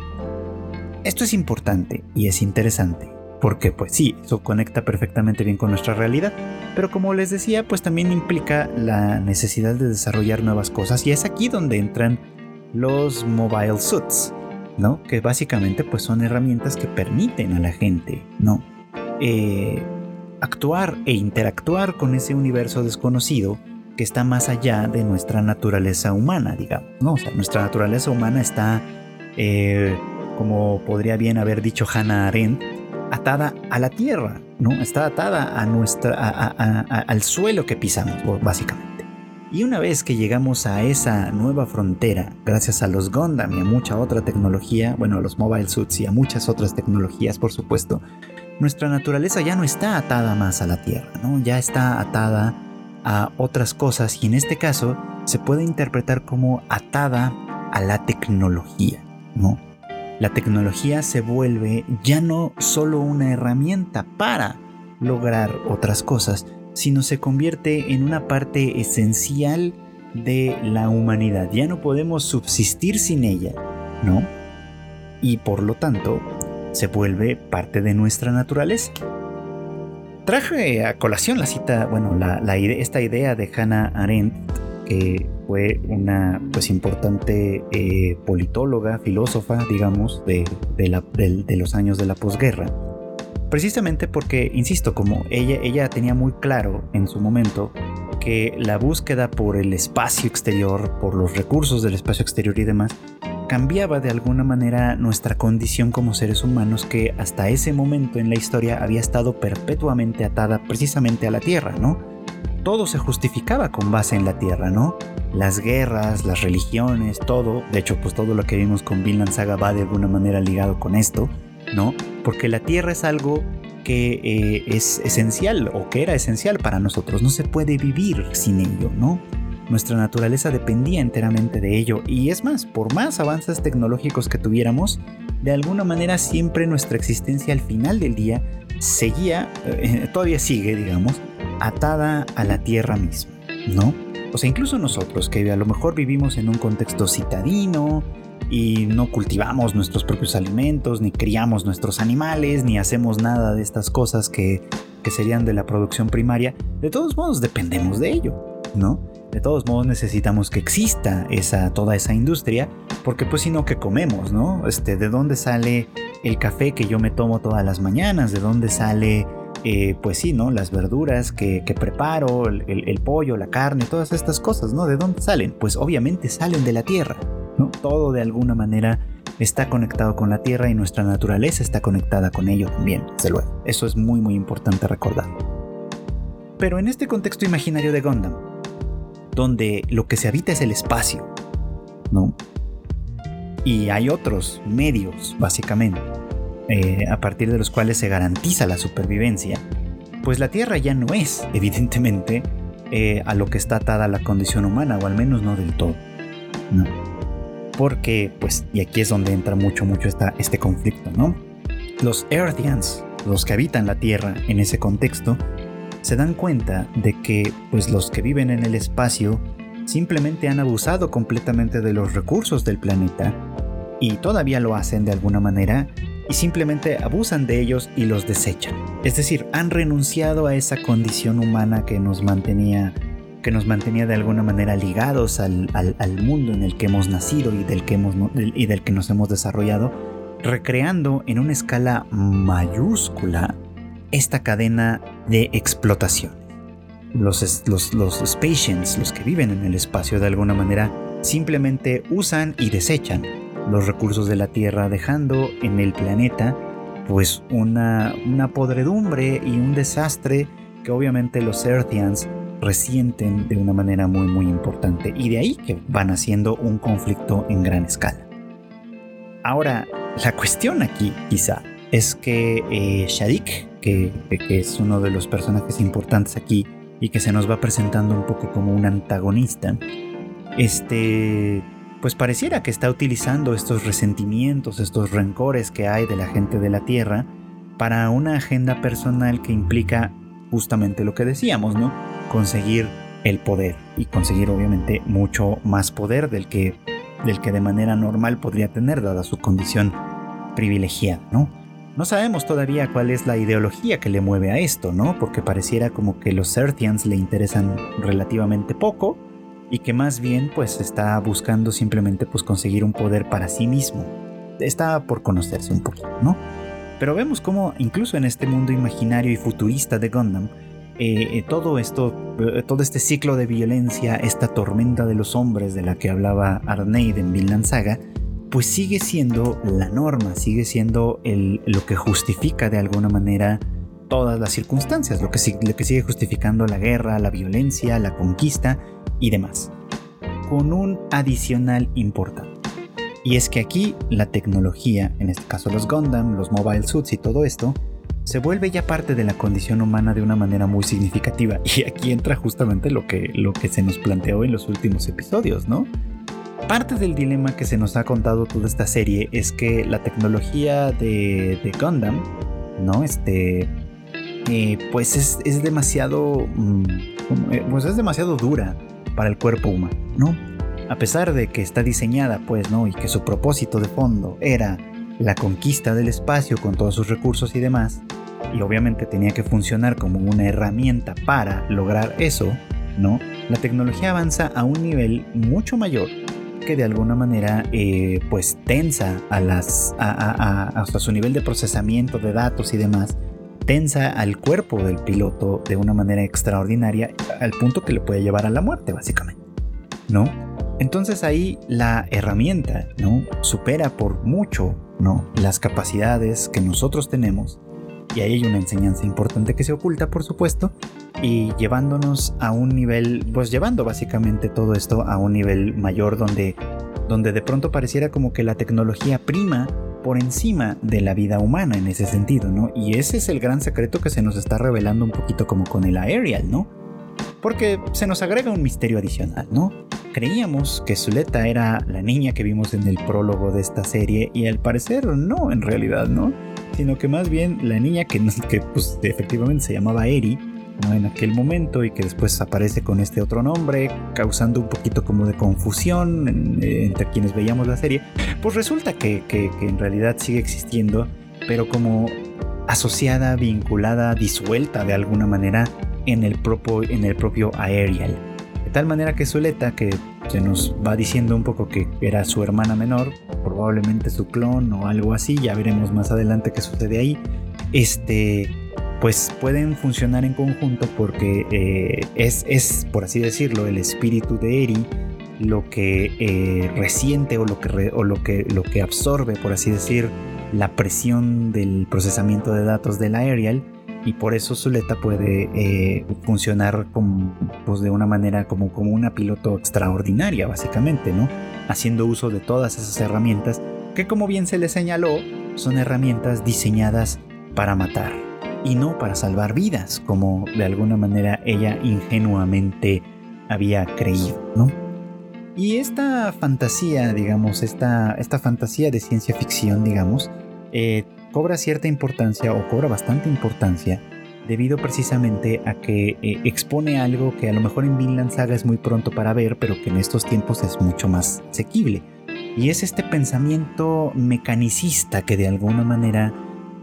Esto es importante y es interesante, porque pues sí, eso conecta perfectamente bien con nuestra realidad, pero como les decía, pues también implica la necesidad de desarrollar nuevas cosas y es aquí donde entran los mobile suits, ¿no? Que básicamente pues son herramientas que permiten a la gente, ¿no? Eh, actuar e interactuar con ese universo desconocido que está más allá de nuestra naturaleza humana, digamos, ¿no? Nuestra naturaleza humana está, eh, como podría bien haber dicho Hannah Arendt, atada a la tierra, ¿no? Está atada a nuestra, al suelo que pisamos, básicamente. Y una vez que llegamos a esa nueva frontera, gracias a los Gundam y a mucha otra tecnología, bueno, a los mobile suits y a muchas otras tecnologías, por supuesto, nuestra naturaleza ya no está atada más a la Tierra, ¿no? Ya está atada a otras cosas y en este caso se puede interpretar como atada a la tecnología, ¿no? La tecnología se vuelve ya no solo una herramienta para lograr otras cosas, sino se convierte en una parte esencial de la humanidad. Ya no podemos subsistir sin ella, ¿no? Y por lo tanto, se vuelve parte de nuestra naturaleza. Traje a colación la cita, bueno, la, esta idea de Hannah Arendt, que fue una pues importante eh, politóloga, filósofa, digamos, de, los años de la posguerra. Precisamente porque, insisto, como ella, ella tenía muy claro en su momento que la búsqueda por el espacio exterior, por los recursos del espacio exterior y demás, cambiaba de alguna manera nuestra condición como seres humanos que hasta ese momento en la historia había estado perpetuamente atada precisamente a la Tierra, ¿no? Todo se justificaba con base en la Tierra, ¿no? Las guerras, las religiones, todo, de hecho pues todo lo que vimos con Vinland Saga va de alguna manera ligado con esto, ¿no? Porque la Tierra es algo que eh, es esencial o que era esencial para nosotros, no se puede vivir sin ello, ¿no? Nuestra naturaleza dependía enteramente de ello y es más, por más avances tecnológicos que tuviéramos, de alguna manera siempre nuestra existencia al final del día seguía, eh, todavía sigue, digamos, atada a la tierra misma, ¿no? O sea, incluso nosotros que a lo mejor vivimos en un contexto citadino y no cultivamos nuestros propios alimentos, ni criamos nuestros animales, ni hacemos nada de estas cosas que, que serían de la producción primaria, de todos modos dependemos de ello, ¿no? De todos modos necesitamos que exista esa, toda esa industria, porque pues si no, ¿qué comemos, no? Este, ¿De dónde sale el café que yo me tomo todas las mañanas? ¿De dónde sale, eh, pues sí, ¿no? Las verduras que, preparo, el, pollo, la carne, todas estas cosas, ¿no? ¿De dónde salen? Pues obviamente salen de la tierra, Todo de alguna manera está conectado con la tierra y nuestra naturaleza está conectada con ello también. Eso es muy muy importante recordar. Pero en este contexto imaginario de Gundam, donde lo que se habita es el espacio, ¿no? Y hay otros medios, básicamente, eh, a partir de los cuales se garantiza la supervivencia, pues la Tierra ya no es, evidentemente, eh, a lo que está atada la condición humana, o al menos no del todo, ¿no? Porque, pues, y aquí es donde entra mucho, mucho esta, este conflicto, ¿no? Los Earthians, los que habitan la Tierra en ese contexto, se dan cuenta de que pues los que viven en el espacio simplemente han abusado completamente de los recursos del planeta y todavía lo hacen de alguna manera y simplemente abusan de ellos y los desechan. Es decir, han renunciado a esa condición humana que nos mantenía que nos mantenía de alguna manera ligados al, mundo en el que hemos nacido y del que, hemos, y del que nos hemos desarrollado, recreando en una escala mayúscula esta cadena de explotación. Los, los, los Spatians, los que viven en el espacio de alguna manera, simplemente usan y desechan los recursos de la Tierra, dejando en el planeta pues una, una podredumbre y un desastre que obviamente los Earthians resienten de una manera muy muy importante y de ahí que van haciendo un conflicto en gran escala. Ahora, la cuestión aquí quizá es que eh, Shadik, que, que es uno de los personajes importantes aquí y que se nos va presentando un poco como un antagonista, este pues pareciera que está utilizando estos resentimientos, estos rencores que hay de la gente de la Tierra para una agenda personal que implica justamente lo que decíamos, ¿no? Conseguir el poder y conseguir obviamente mucho más poder del que, del que de manera normal podría tener dada su condición privilegiada, ¿no? No sabemos todavía cuál es la ideología que le mueve a esto, ¿no? Porque pareciera como que los Sertians le interesan relativamente poco y que más bien pues está buscando simplemente pues conseguir un poder para sí mismo. Está por conocerse un poquito, ¿no? Pero vemos cómo incluso en este mundo imaginario y futurista de Gundam, eh, eh, todo esto, eh, todo este ciclo de violencia, esta tormenta de los hombres de la que hablaba Arneid en Vinland Saga, pues sigue siendo la norma, sigue siendo lo que justifica de alguna manera todas las circunstancias, lo que, lo que sigue justificando la guerra, la violencia, la conquista y demás. Con un adicional importante. Y es que aquí la tecnología, en este caso los Gundam, los mobile suits y todo esto, se vuelve ya parte de la condición humana de una manera muy significativa. [laughs] Y aquí entra justamente lo que, lo que se nos planteó en los últimos episodios, ¿no? Parte del dilema que se nos ha contado toda esta serie es que la tecnología de, de Gundam, ¿no? Este, eh, pues es, demasiado, mm, eh, pues es demasiado dura para el cuerpo humano, ¿no? A pesar de que está diseñada, pues, ¿no? Y que su propósito de fondo era la conquista del espacio con todos sus recursos y demás, y obviamente tenía que funcionar como una herramienta para lograr eso, ¿no? La tecnología avanza a un nivel mucho mayor que de alguna manera eh, pues tensa a las hasta su nivel de procesamiento de datos y demás tensa al cuerpo del piloto de una manera extraordinaria al punto que le puede llevar a la muerte básicamente, ¿no? Entonces ahí la herramienta, ¿no? Supera por mucho, ¿no? Las capacidades que nosotros tenemos y ahí hay una enseñanza importante que se oculta, por supuesto, y llevándonos a un nivel, pues llevando básicamente todo esto a un nivel mayor donde, donde de pronto pareciera como que la tecnología prima por encima de la vida humana en ese sentido, ¿no? Y ese es el gran secreto que se nos está revelando un poquito como con el Aerial, ¿no? Porque se nos agrega un misterio adicional, ¿no? Creíamos que Zuleta era la niña que vimos en el prólogo de esta serie y al parecer no, en realidad, ¿no? Sino que más bien la niña que, que pues, efectivamente se llamaba Eri, en aquel momento y que después aparece con este otro nombre, causando un poquito como de confusión entre quienes veíamos la serie, pues resulta que, en realidad sigue existiendo, pero como asociada, vinculada, disuelta de alguna manera en el propio, en el propio Aerial. De tal manera que Zuleta, que se nos va diciendo un poco que era su hermana menor, probablemente su clon o algo así, ya veremos más adelante qué sucede ahí, este pues pueden funcionar en conjunto porque eh, es, es, por así decirlo, el espíritu de Eri lo que eh, resiente o, lo que, o lo, que, lo que absorbe, por así decir, la presión del procesamiento de datos del Aerial y por eso Zuleta puede eh, funcionar pues de una manera como, como una piloto extraordinaria, básicamente, ¿no? Haciendo uso de todas esas herramientas que, como bien se le señaló, son herramientas diseñadas para matar y no para salvar vidas, como de alguna manera ella ingenuamente había creído, ¿no? Y esta fantasía, digamos, esta, esta fantasía de ciencia ficción, digamos, eh, cobra cierta importancia o cobra bastante importancia debido precisamente a que eh, expone algo que a lo mejor en Vinland Saga es muy pronto para ver, pero que en estos tiempos es mucho más asequible. Y es este pensamiento mecanicista que de alguna manera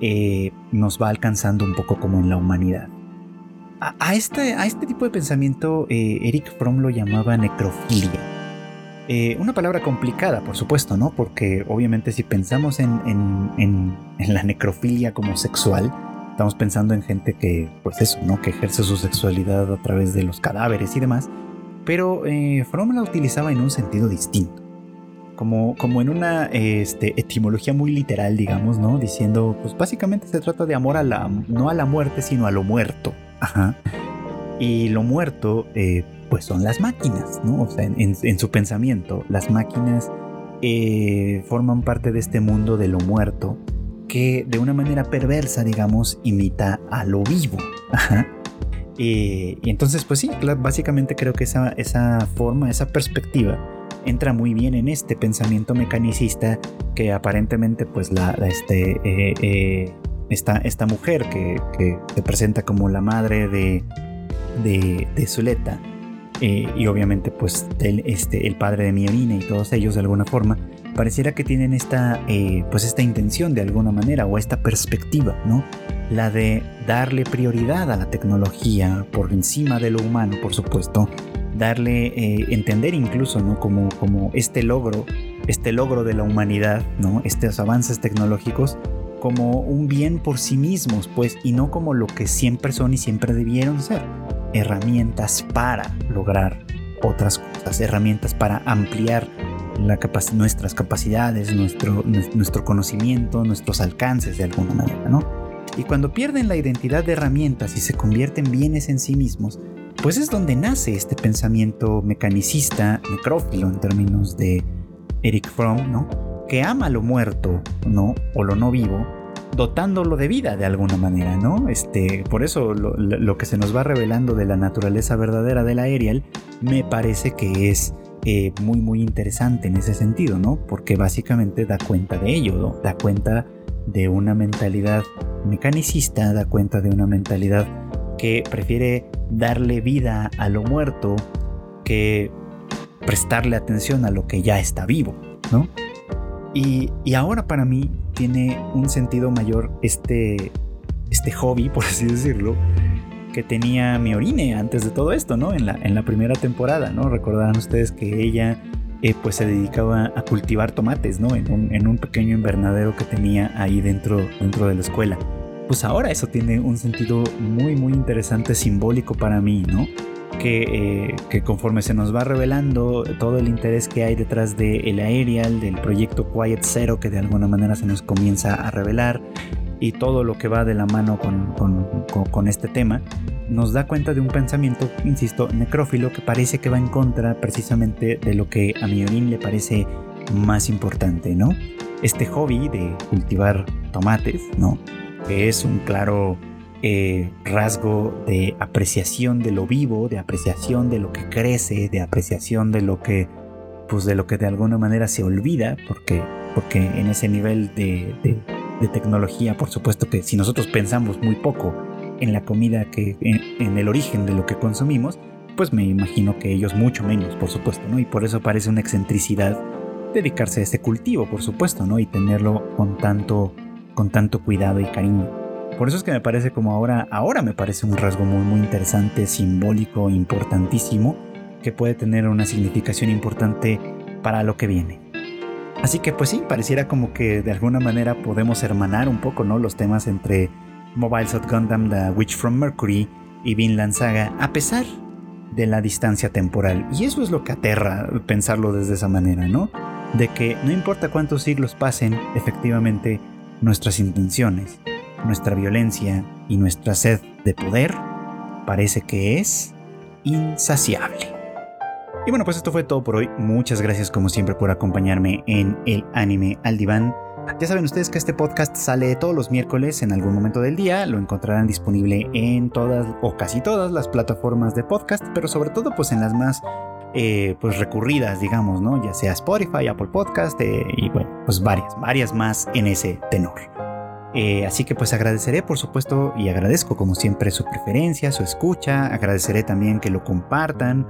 eh, nos va alcanzando un poco como en la humanidad. A, este, a este, tipo de pensamiento eh, Eric Fromm lo llamaba necrofilia. Una palabra complicada, por supuesto, ¿no? Porque obviamente si pensamos en, en la necrofilia como sexual, Estamos pensando en gente que, pues eso, ¿no? Que ejerce su sexualidad a través de los cadáveres y demás. Pero eh, Fromm la utilizaba en un sentido distinto. Como, como en una este, etimología muy literal, digamos, ¿no? Diciendo, pues básicamente se trata de amor a la, no a la muerte, sino a lo muerto. Ajá. Y lo muerto, eh, pues son las máquinas, ¿no? O sea, en, su pensamiento, las máquinas eh, forman parte de este mundo de lo muerto que de una manera perversa, digamos, imita a lo vivo. Y, entonces, pues sí, básicamente creo que esa, esa forma, esa perspectiva entra muy bien en este pensamiento mecanicista que aparentemente pues la, este, eh, eh, esta, mujer que, se presenta como la madre de, de Zuleta eh, y obviamente pues el, este, el padre de Miorine y todos ellos de alguna forma pareciera que tienen esta, eh, pues esta intención de alguna manera o esta perspectiva, ¿no? La de darle prioridad a la tecnología por encima de lo humano, por supuesto, darle, eh, entender incluso, ¿no? Como, como este logro, este logro de la humanidad, ¿no? Estos avances tecnológicos como un bien por sí mismos, pues, y no como lo que siempre son y siempre debieron ser, herramientas para lograr otras cosas, herramientas para ampliar nuestras capacidades, nuestro, nuestro conocimiento, nuestros alcances de alguna manera, ¿no? Y cuando pierden la identidad de herramientas y se convierten bienes en sí mismos, pues es donde nace este pensamiento mecanicista, necrófilo en términos de Eric Fromm, ¿no? Que ama lo muerto, ¿no? O lo no vivo, dotándolo de vida de alguna manera, ¿no? Este, por eso lo, que se nos va revelando de la naturaleza verdadera del Aerial me parece que es eh, muy muy interesante en ese sentido, ¿no? Porque básicamente da cuenta de ello, da cuenta de una mentalidad mecanicista, da cuenta de una mentalidad que prefiere darle vida a lo muerto que prestarle atención a lo que ya está vivo, ¿no? Y, y ahora para mí tiene un sentido mayor este, este hobby, [laughs] por así decirlo, que tenía Miorine antes de todo esto, ¿no? En la, en la primera temporada, ¿no? Recordarán ustedes que ella eh, pues se dedicaba a cultivar tomates, ¿no? En un, en un, pequeño invernadero que tenía ahí dentro, dentro de la escuela. Pues ahora eso tiene un sentido muy, muy interesante, simbólico para mí, ¿no? Que, eh, que, conforme se nos va revelando todo el interés que hay detrás del el Aerial, del proyecto Quiet Zero, que de alguna manera se nos comienza a revelar, y todo lo que va de la mano con, este tema, nos da cuenta de un pensamiento, insisto, necrófilo que parece que va en contra precisamente de lo que a Miorín le parece más importante, ¿no? Este hobby de cultivar tomates, ¿no? Que es un claro eh, rasgo de apreciación de lo vivo, de apreciación de lo que crece, de apreciación de lo que, pues de lo que de alguna manera se olvida, porque, porque en ese nivel de tecnología, por supuesto que si nosotros pensamos muy poco en la comida que en, el origen de lo que consumimos, pues me imagino que ellos mucho menos, por supuesto, ¿no? Y por eso parece una excentricidad dedicarse a este cultivo, por supuesto, ¿no? Y tenerlo con tanto, con tanto cuidado y cariño. Por eso es que me parece como ahora, ahora me parece un rasgo muy, muy interesante, simbólico, importantísimo, que puede tener una significación importante para lo que viene. Así que pues sí, pareciera como que de alguna manera podemos hermanar un poco, ¿no? Los temas entre Mobile Suit Gundam, The Witch from Mercury y Vinland Saga, a pesar de la distancia temporal. Y eso es lo que aterra pensarlo desde esa manera, ¿no? De que no importa cuántos siglos pasen, efectivamente, nuestras intenciones, nuestra violencia y nuestra sed de poder parece que es insaciable. Y bueno, pues esto fue todo por hoy. Muchas gracias como siempre por acompañarme en el anime al diván. Ya saben ustedes que este podcast sale todos los miércoles en algún momento del día. Lo encontrarán disponible en todas o casi todas las plataformas de podcast, pero sobre todo pues en las más eh, pues recurridas, digamos, ¿no? Ya sea Spotify, Apple Podcast eh, y bueno, pues varias, varias más en ese tenor. Eh, así que pues agradeceré por supuesto y agradezco como siempre su preferencia, su escucha, agradeceré también que lo compartan,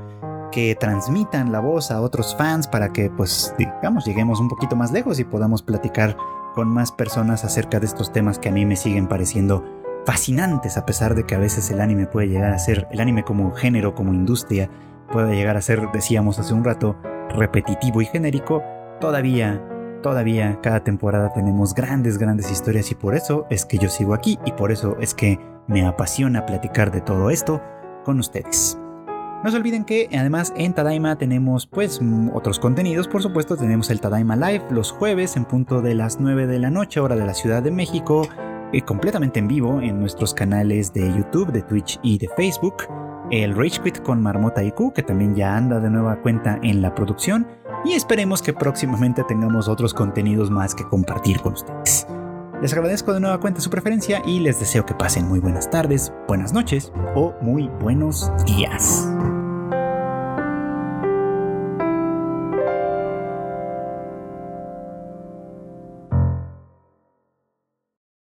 que transmitan la voz a otros fans para que pues digamos lleguemos un poquito más lejos y podamos platicar con más personas acerca de estos temas que a mí me siguen pareciendo fascinantes a pesar de que a veces el anime puede llegar a ser, el anime como género, como industria, puede llegar a ser, decíamos hace un rato, repetitivo y genérico, todavía, todavía cada temporada tenemos grandes, grandes historias y por eso es que yo sigo aquí y por eso es que me apasiona platicar de todo esto con ustedes. No se olviden que además en Tadaima tenemos pues otros contenidos, por supuesto tenemos el Tadaima Live los jueves en punto de las 9 de la noche hora de la Ciudad de México, eh, completamente en vivo en nuestros canales de YouTube, de Twitch y de Facebook. El Rage Quit con Marmota IQ, que también ya anda de nueva cuenta en la producción. Y esperemos que próximamente tengamos otros contenidos más que compartir con ustedes. Les agradezco de nueva cuenta su preferencia y les deseo que pasen muy buenas tardes, buenas noches o muy buenos días.